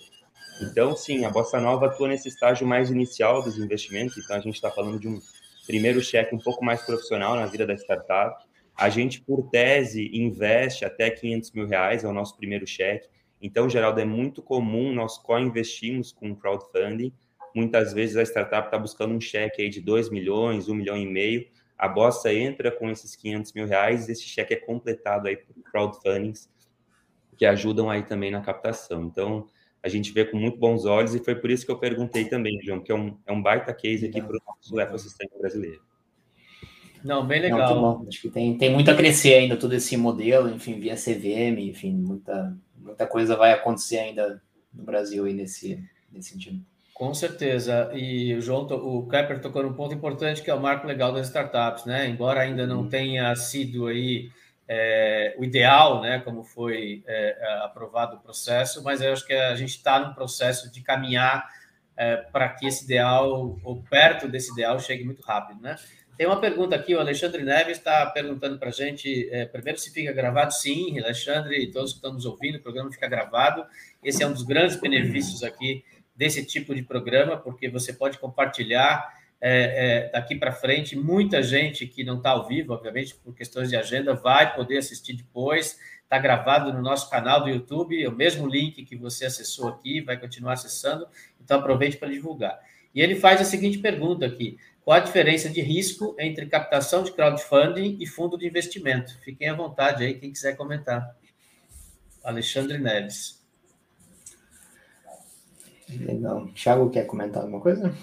Então, sim, a Bossa Nova atua nesse estágio mais inicial dos investimentos, então a gente está falando de um primeiro cheque um pouco mais profissional na vida da startup. A gente, por tese, investe até 500 mil reais, é o nosso primeiro cheque. Então, Geraldo, é muito comum nós co-investimos com crowdfunding, Muitas vezes a startup está buscando um cheque aí de 2 milhões, 1 um milhão e meio. A Bossa entra com esses 500 mil reais e esse cheque é completado aí por crowdfundings que ajudam aí também na captação. Então, a gente vê com muito bons olhos e foi por isso que eu perguntei também, João, que é um, é um baita case aqui para o nosso ecossistema brasileiro. Não, bem legal. Não, Acho que tem, tem muito a crescer ainda todo esse modelo, enfim, via CVM, enfim, muita, muita coisa vai acontecer ainda no Brasil aí nesse, nesse sentido. Com certeza. E o João, o Kepler tocou num ponto importante que é o marco legal das startups, né? Embora ainda não uhum. tenha sido aí é, o ideal, né? Como foi é, aprovado o processo, mas eu acho que a gente está no processo de caminhar é, para que esse ideal, ou perto desse ideal, chegue muito rápido, né? Tem uma pergunta aqui, o Alexandre Neves está perguntando para a gente, é, primeiro se fica gravado, sim, Alexandre e todos que estão nos ouvindo, o programa fica gravado, esse é um dos grandes benefícios aqui desse tipo de programa, porque você pode compartilhar é, é, daqui para frente. Muita gente que não está ao vivo, obviamente, por questões de agenda, vai poder assistir depois. Está gravado no nosso canal do YouTube, é o mesmo link que você acessou aqui, vai continuar acessando, então aproveite para divulgar. E ele faz a seguinte pergunta aqui: qual a diferença de risco entre captação de crowdfunding e fundo de investimento? Fiquem à vontade aí, quem quiser comentar. Alexandre Neves. Legal. Thiago, quer comentar alguma coisa?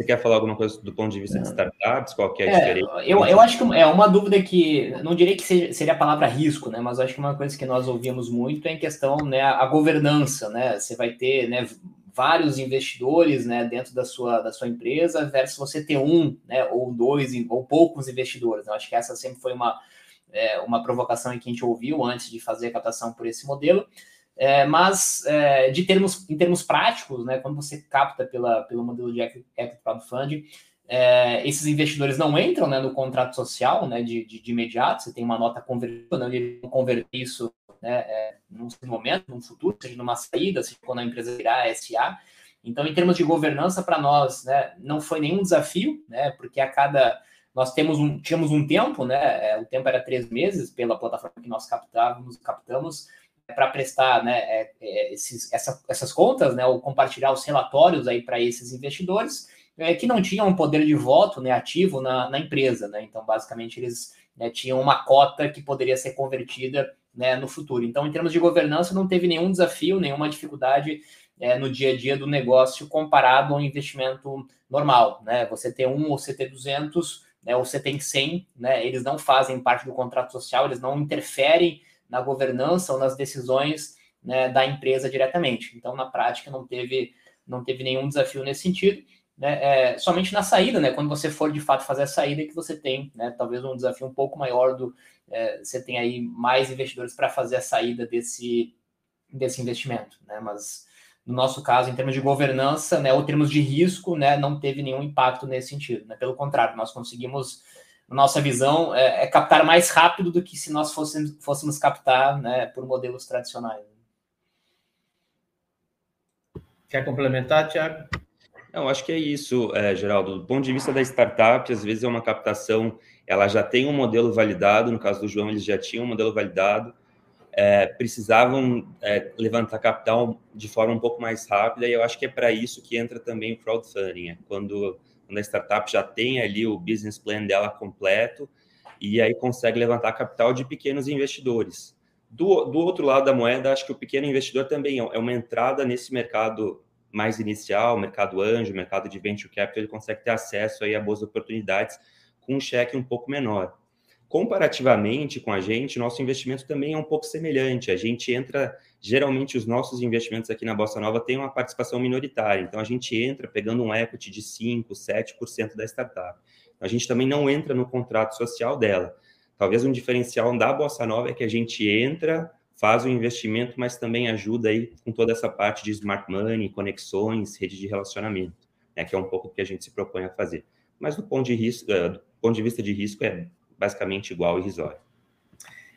Você quer falar alguma coisa do ponto de vista de startups? Qual que é a é, diferença? Eu, eu acho que é uma dúvida que, não diria que seja, seria a palavra risco, né? Mas acho que uma coisa que nós ouvimos muito é em questão, né, a governança, né? Você vai ter, né, vários investidores, né, dentro da sua, da sua empresa versus você ter um, né, ou dois, ou poucos investidores. Eu acho que essa sempre foi uma, é, uma provocação que a gente ouviu antes de fazer a captação por esse modelo. É, mas é, de termos, em termos práticos, né, quando você capta pela, pelo modelo de equity crowdfunding, é, esses investidores não entram né, no contrato social né, de, de, de, imediato, você tem uma nota convertida, não né, vão converter isso né, é, num momento, num futuro, seja numa saída, seja quando a empresa virar SA. Então, em termos de governança, para nós, né, não foi nenhum desafio, né, porque a cada. Nós temos um, tínhamos um tempo, né, é, o tempo era três meses pela plataforma que nós captávamos, captamos, para prestar né, é, é, esses, essa, essas contas, né, ou compartilhar os relatórios aí para esses investidores é, que não tinham um poder de voto né, ativo na, na empresa. Né? Então, basicamente, eles né, tinham uma cota que poderia ser convertida né, no futuro. Então, em termos de governança, não teve nenhum desafio, nenhuma dificuldade é, no dia a dia do negócio comparado ao investimento normal. Né? Você ter um ou ter 200, né, ou tem 100, né, eles não fazem parte do contrato social, eles não interferem na governança ou nas decisões né, da empresa diretamente. Então, na prática, não teve, não teve nenhum desafio nesse sentido. Né, é, somente na saída, né, quando você for de fato fazer a saída, que você tem né, talvez um desafio um pouco maior do. É, você tem aí mais investidores para fazer a saída desse, desse investimento. Né, mas no nosso caso, em termos de governança, né, ou termos de risco, né, não teve nenhum impacto nesse sentido. Né? Pelo contrário, nós conseguimos, nossa visão, é, é captar mais rápido do que se nós fôssemos, fôssemos captar né, por modelos tradicionais. Quer complementar, Tiago? Não, acho que é isso, é, Geraldo. Do ponto de vista da startup, às vezes é uma captação, ela já tem um modelo validado, no caso do João, eles já tinham um modelo validado, é, precisavam é, levantar capital de forma um pouco mais rápida, e eu acho que é para isso que entra também o crowdfunding, é quando, quando a startup já tem ali o business plan dela completo, e aí consegue levantar capital de pequenos investidores. Do, do outro lado da moeda, acho que o pequeno investidor também é uma entrada nesse mercado mais inicial, mercado anjo, mercado de venture capital, ele consegue ter acesso aí a boas oportunidades com um cheque um pouco menor. Comparativamente com a gente, nosso investimento também é um pouco semelhante. A gente entra, geralmente os nossos investimentos aqui na Bossa Nova têm uma participação minoritária, então a gente entra pegando um equity de 5, 7% da startup. A gente também não entra no contrato social dela. Talvez um diferencial da Bossa Nova é que a gente entra, faz o investimento, mas também ajuda aí com toda essa parte de smart money, conexões, rede de relacionamento, né, que é um pouco o que a gente se propõe a fazer. Mas do ponto de, risco, eh, do ponto de vista de risco, é basicamente igual e irrisório.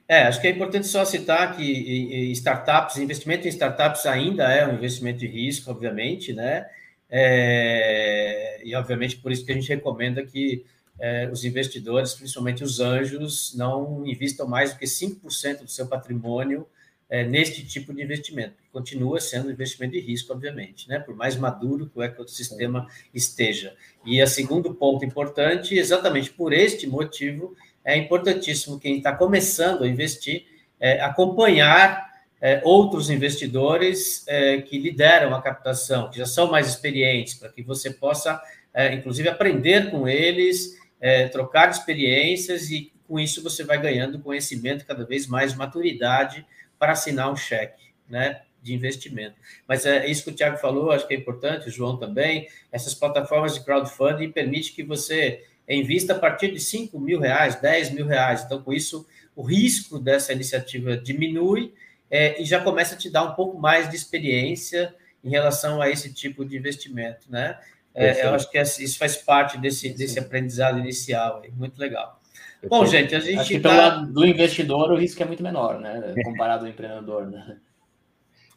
É, acho que é importante só citar que startups, investimento em startups ainda é um investimento de risco, obviamente, né? É, e obviamente por isso que a gente recomenda que é, os investidores, principalmente os anjos, não investam mais do que 5% do seu patrimônio é, neste tipo de investimento, que continua sendo um investimento de risco, obviamente, né? por mais maduro que o ecossistema esteja. E o segundo ponto importante, exatamente por este motivo, é importantíssimo quem está começando a investir é, acompanhar é, outros investidores é, que lideram a captação, que já são mais experientes, para que você possa, é, inclusive, aprender com eles, é, trocar experiências e com isso você vai ganhando conhecimento, cada vez mais maturidade para assinar um cheque, né? de investimento. Mas é isso que o Tiago falou, acho que é importante, o João também. Essas plataformas de crowdfunding permitem que você invista a partir de 5 mil reais, 10 mil reais. Então, com isso, o risco dessa iniciativa diminui é, e já começa a te dar um pouco mais de experiência em relação a esse tipo de investimento, né? É, eu acho que isso faz parte desse, desse aprendizado inicial, muito legal. Bom, gente, a gente acho que tá... pelo lado do investidor o risco é muito menor, né? Comparado ao empreendedor, né?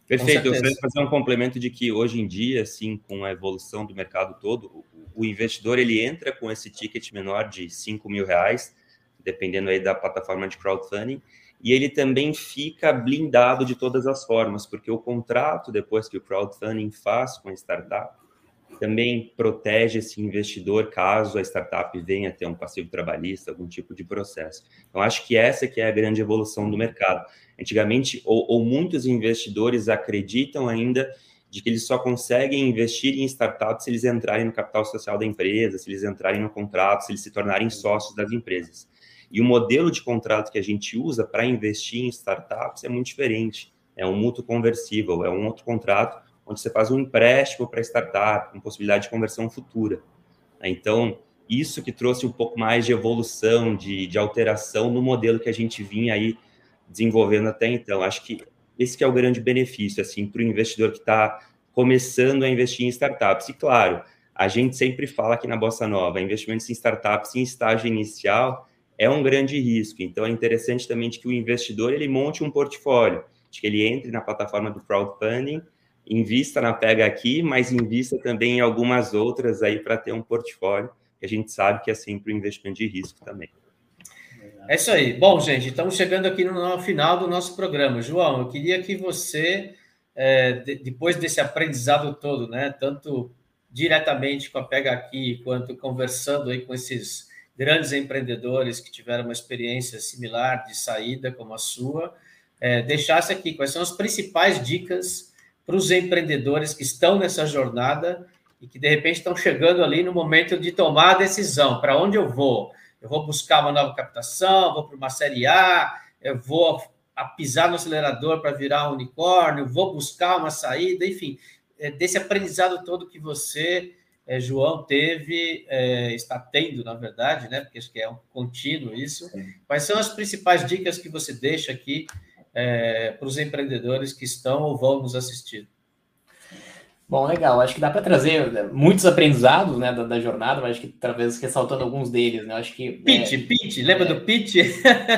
Perfeito. Eu quero fazer um complemento de que hoje em dia, assim, com a evolução do mercado todo, o investidor ele entra com esse ticket menor de 5 mil reais, dependendo aí da plataforma de crowdfunding, e ele também fica blindado de todas as formas, porque o contrato, depois que o crowdfunding faz com a startup, também protege esse investidor caso a startup venha ter um passivo trabalhista, algum tipo de processo. Então, acho que essa que é a grande evolução do mercado. Antigamente, ou, ou muitos investidores acreditam ainda de que eles só conseguem investir em startups se eles entrarem no capital social da empresa, se eles entrarem no contrato, se eles se tornarem sócios das empresas. E o modelo de contrato que a gente usa para investir em startups é muito diferente. É um mútuo conversível, é um outro contrato onde você faz um empréstimo para startup, com possibilidade de conversão futura. Então, isso que trouxe um pouco mais de evolução, de, de alteração no modelo que a gente vinha aí desenvolvendo até então. Acho que esse que é o grande benefício, assim, para o investidor que está começando a investir em startups. E, claro, a gente sempre fala aqui na Bossa Nova, investimentos em startups em estágio inicial é um grande risco. Então, é interessante também que o investidor ele monte um portfólio, de que ele entre na plataforma do crowdfunding, invista na Pega aqui, mas invista também em algumas outras aí para ter um portfólio, que a gente sabe que é sempre um investimento de risco também. É isso aí. Bom, gente, estamos chegando aqui no final do nosso programa. João, eu queria que você, é, de, depois desse aprendizado todo, né, tanto diretamente com a Pega Aqui, quanto conversando aí com esses grandes empreendedores que tiveram uma experiência similar de saída como a sua, é, deixasse aqui quais são as principais dicas para os empreendedores que estão nessa jornada e que de repente estão chegando ali no momento de tomar a decisão: para onde eu vou? eu vou buscar uma nova captação, vou para uma série A, eu vou a pisar no acelerador para virar um unicórnio, vou buscar uma saída, enfim, é, desse aprendizado todo que você, é, João, teve, é, está tendo, na verdade, né? Porque acho que é um contínuo isso. Quais são as principais dicas que você deixa aqui é, para os empreendedores que estão ou vão nos assistir? Bom, legal. Acho que dá para trazer né, muitos aprendizados né, da, da, jornada, mas acho que talvez ressaltando alguns deles, né? Acho que. Pitch, é, pitch, lembra é, do pitch?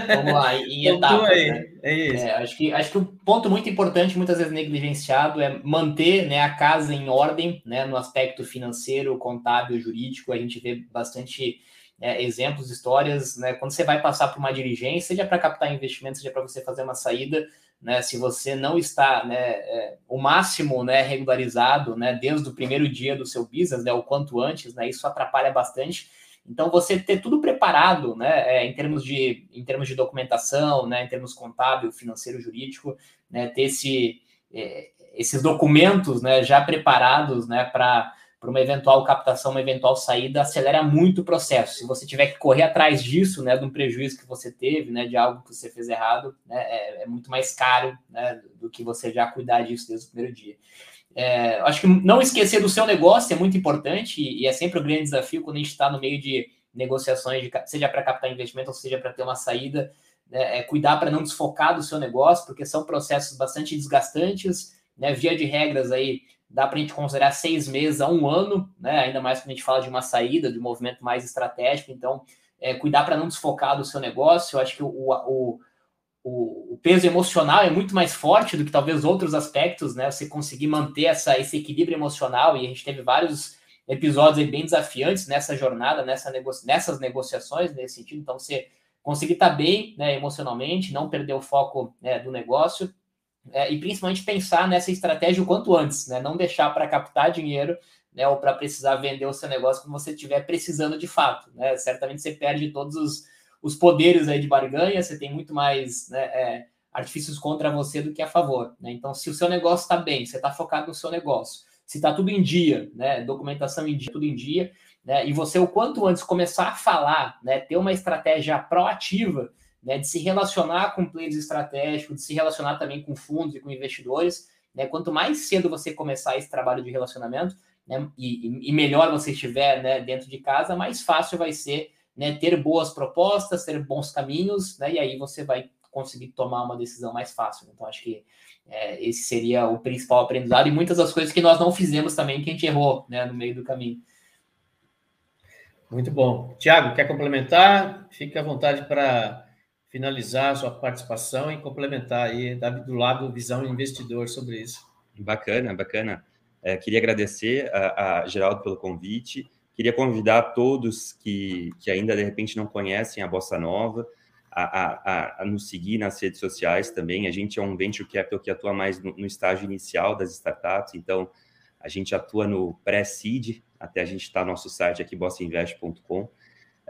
Vamos lá, em etapas. Né? É isso. É, acho, que, acho que o um ponto muito importante, muitas vezes negligenciado, é manter né, a casa em ordem, né, no aspecto financeiro, contábil, jurídico. A gente vê bastante é, exemplos, histórias, né? Quando você vai passar por uma dirigência, seja para captar investimento, seja para você fazer uma saída né, se você não está né, é, o máximo né, regularizado né, desde o primeiro dia do seu business, né, o quanto antes, né, isso atrapalha bastante. Então, você ter tudo preparado né, é, em, termos de, em termos de documentação, né, em termos contábil, financeiro, jurídico, né, ter esse, é, esses documentos né, já preparados né, para para uma eventual captação, uma eventual saída, acelera muito o processo. Se você tiver que correr atrás disso, né, de um prejuízo que você teve, né, de algo que você fez errado, né, é, é muito mais caro né, do que você já cuidar disso desde o primeiro dia. É, acho que não esquecer do seu negócio é muito importante e, e é sempre um grande desafio quando a gente está no meio de negociações, de, seja para captar investimento ou seja para ter uma saída, né, é cuidar para não desfocar do seu negócio, porque são processos bastante desgastantes, né, via de regras aí dá para a gente considerar seis meses a um ano, né? Ainda mais quando a gente fala de uma saída, de um movimento mais estratégico. Então, é, cuidar para não desfocar do seu negócio. Eu acho que o, o, o, o, peso emocional é muito mais forte do que talvez outros aspectos, né? Você conseguir manter essa, esse equilíbrio emocional, e a gente teve vários episódios bem desafiantes nessa jornada, nessa nego nessas negociações, nesse sentido. Então, você conseguir estar tá bem né, emocionalmente, não perder o foco né, do negócio é, e principalmente pensar nessa estratégia o quanto antes, né? Não deixar para captar dinheiro, né? Ou para precisar vender o seu negócio quando você estiver precisando de fato, né? Certamente você perde todos os, os poderes aí de barganha, você tem muito mais né, é, artifícios contra você do que a favor, né? Então, se o seu negócio está bem, você está focado no seu negócio, se está tudo em dia, né? Documentação em dia, tudo em dia, né? E você o quanto antes começar a falar, né? Ter uma estratégia proativa né, de se relacionar com players estratégicos, de se relacionar também com fundos e com investidores. Né, quanto mais cedo você começar esse trabalho de relacionamento, né, e, e, melhor você estiver né, dentro de casa, mais fácil vai ser né, ter boas propostas, ter bons caminhos, né, e aí você vai conseguir tomar uma decisão mais fácil. Então, acho que é, esse seria o principal aprendizado e muitas das coisas que nós não fizemos também, que a gente errou né, no meio do caminho. Muito bom. Tiago, quer complementar? Fique à vontade para finalizar sua participação e complementar aí do lado visão investidor sobre isso. Bacana, bacana. É, queria agradecer a, a, Geraldo pelo convite. Queria convidar todos que, que ainda de repente não conhecem a Bossa Nova a, a, a, nos seguir nas redes sociais também. A gente é um venture capital que atua mais no, no estágio inicial das startups, então a gente atua no pré-seed, até a gente está no nosso site aqui, bossainvest.com.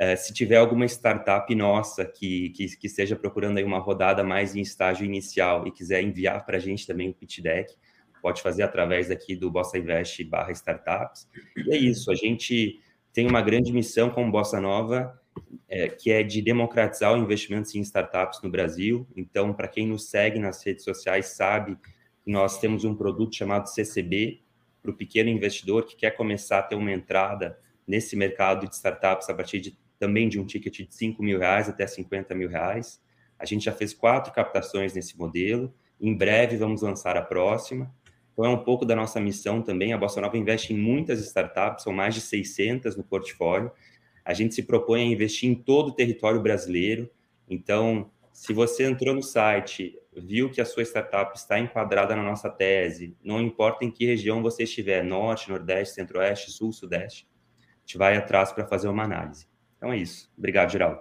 É, se tiver alguma startup nossa que, que, que, esteja procurando aí uma rodada mais em estágio inicial e quiser enviar para a gente também o pitch deck, pode fazer através aqui do Bossa Invest barra startups. E é isso, a gente tem uma grande missão como Bossa Nova, é, que é de democratizar o investimento em startups no Brasil. Então, para quem nos segue nas redes sociais, sabe que nós temos um produto chamado CCB, para o pequeno investidor que quer começar a ter uma entrada nesse mercado de startups a partir de também de um ticket de 5 mil reais até 50 mil reais. A gente já fez quatro captações nesse modelo. Em breve vamos lançar a próxima. Então é um pouco da nossa missão também. A Bossa Nova investe em muitas startups, são mais de 600 no portfólio. A gente se propõe a investir em todo o território brasileiro. Então, se você entrou no site, viu que a sua startup está enquadrada na nossa tese, não importa em que região você estiver, norte, nordeste, centro-oeste, sul, sudeste, a gente vai atrás para fazer uma análise. Então é isso. Obrigado, Geraldo.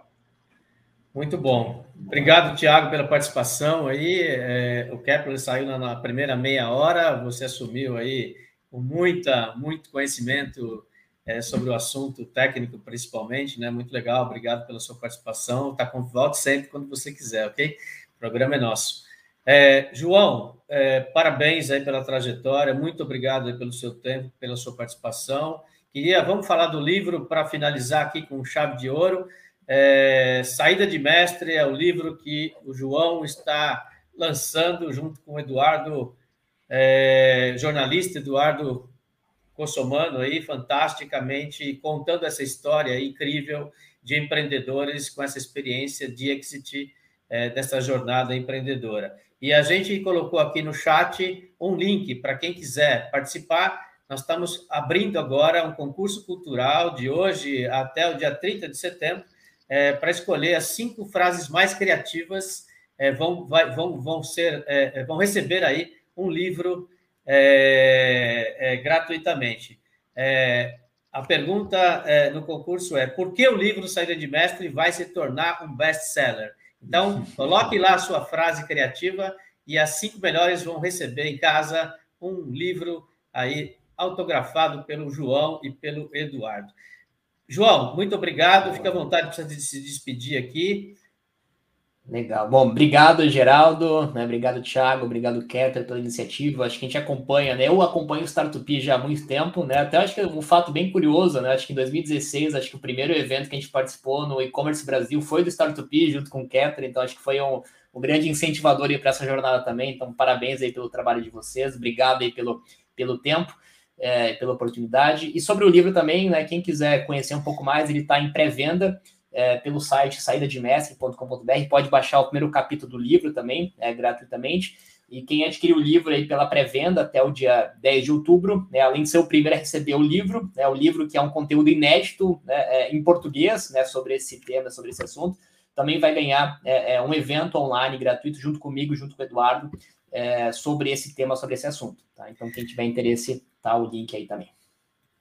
Muito bom. Obrigado, Tiago, pela participação aí. É, o Kepler saiu na, na, primeira meia hora, você assumiu aí com muita, muito conhecimento é, sobre o assunto técnico, principalmente, né? Muito legal, obrigado pela sua participação. Está com volta sempre quando você quiser, ok? O programa é nosso. É, João, é, parabéns aí pela trajetória, muito obrigado pelo seu tempo, pela sua participação. Queria, vamos falar do livro para finalizar aqui com chave de ouro. É, Saída de Mestre é o livro que o João está lançando junto com o Eduardo, é, jornalista Eduardo Cossomano aí, fantasticamente contando essa história incrível de empreendedores com essa experiência de exit é, dessa jornada empreendedora. E a gente colocou aqui no chat um link para quem quiser participar. Nós estamos abrindo agora um concurso cultural de hoje até o dia 30 de setembro é, para escolher as cinco frases mais criativas. É, vão, vai, vão, vão, ser, é, é vão receber aí um livro é, é, gratuitamente. a pergunta no concurso é: por que o livro Saída de Mestre vai se tornar um best-seller? Então, coloque lá a sua frase criativa e as cinco melhores vão receber em casa um livro aí autografado pelo João e pelo Eduardo. João, muito obrigado. Fique à vontade para se despedir aqui. Legal. Bom, obrigado, Geraldo. Né? Obrigado, Thiago. Obrigado, Keter, pela iniciativa. Acho que a gente acompanha, né? Eu acompanho o Startup já há muito tempo, né? Até acho que é um fato bem curioso, né? Acho que em 2016, acho que o primeiro evento que a gente participou no e-commerce Brasil foi do Startup junto com o Keter. Então, acho que foi um, um grande incentivador para essa jornada também. Então, parabéns aí pelo trabalho de vocês. Obrigado aí pelo, pelo tempo. É, pela oportunidade. E sobre o livro também, né? Quem quiser conhecer um pouco mais, ele está em pré-venda é, pelo site saídademestre.com.br. Pode baixar o primeiro capítulo do livro também, é, gratuitamente. E quem adquirir o livro aí pela pré-venda até o dia 10 de outubro, né, além de ser o primeiro a receber o livro, né, o livro que é um conteúdo inédito né, é, em português né, sobre esse tema, sobre esse assunto, também vai ganhar é, é um evento online gratuito junto comigo, junto com o Eduardo, é, sobre esse tema, sobre esse assunto. Tá? Então, quem tiver interesse, tá o link aí também.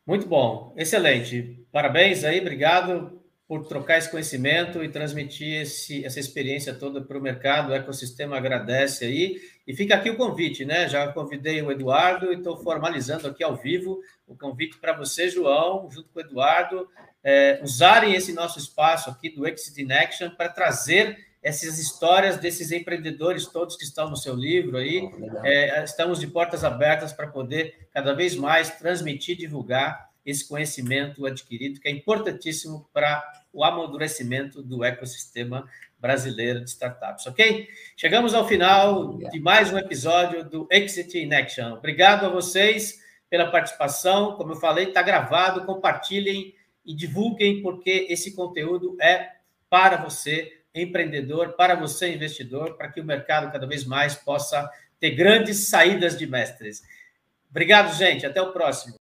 Muito bom, excelente. Parabéns aí, obrigado por trocar esse conhecimento e transmitir esse, essa experiência toda para o mercado. O ecossistema agradece aí. E fica aqui o convite, né? Já convidei o Eduardo e estou formalizando aqui ao vivo o convite para você, João, junto com o Eduardo, é, usarem esse nosso espaço aqui do Exit in Action para trazer essas histórias desses empreendedores todos que estão no seu livro aí. É, estamos de portas abertas para poder cada vez mais transmitir, divulgar esse conhecimento adquirido, que é importantíssimo para o amadurecimento do ecossistema brasileiro de startups, ok? Chegamos ao final de mais um episódio do Exit in Action. Obrigado a vocês pela participação. Como eu falei, está gravado, compartilhem e divulguem, porque esse conteúdo é para você, empreendedor, para você, investidor, para que o mercado cada vez mais possa ter grandes saídas de mestres. Obrigado, gente. Até o próximo.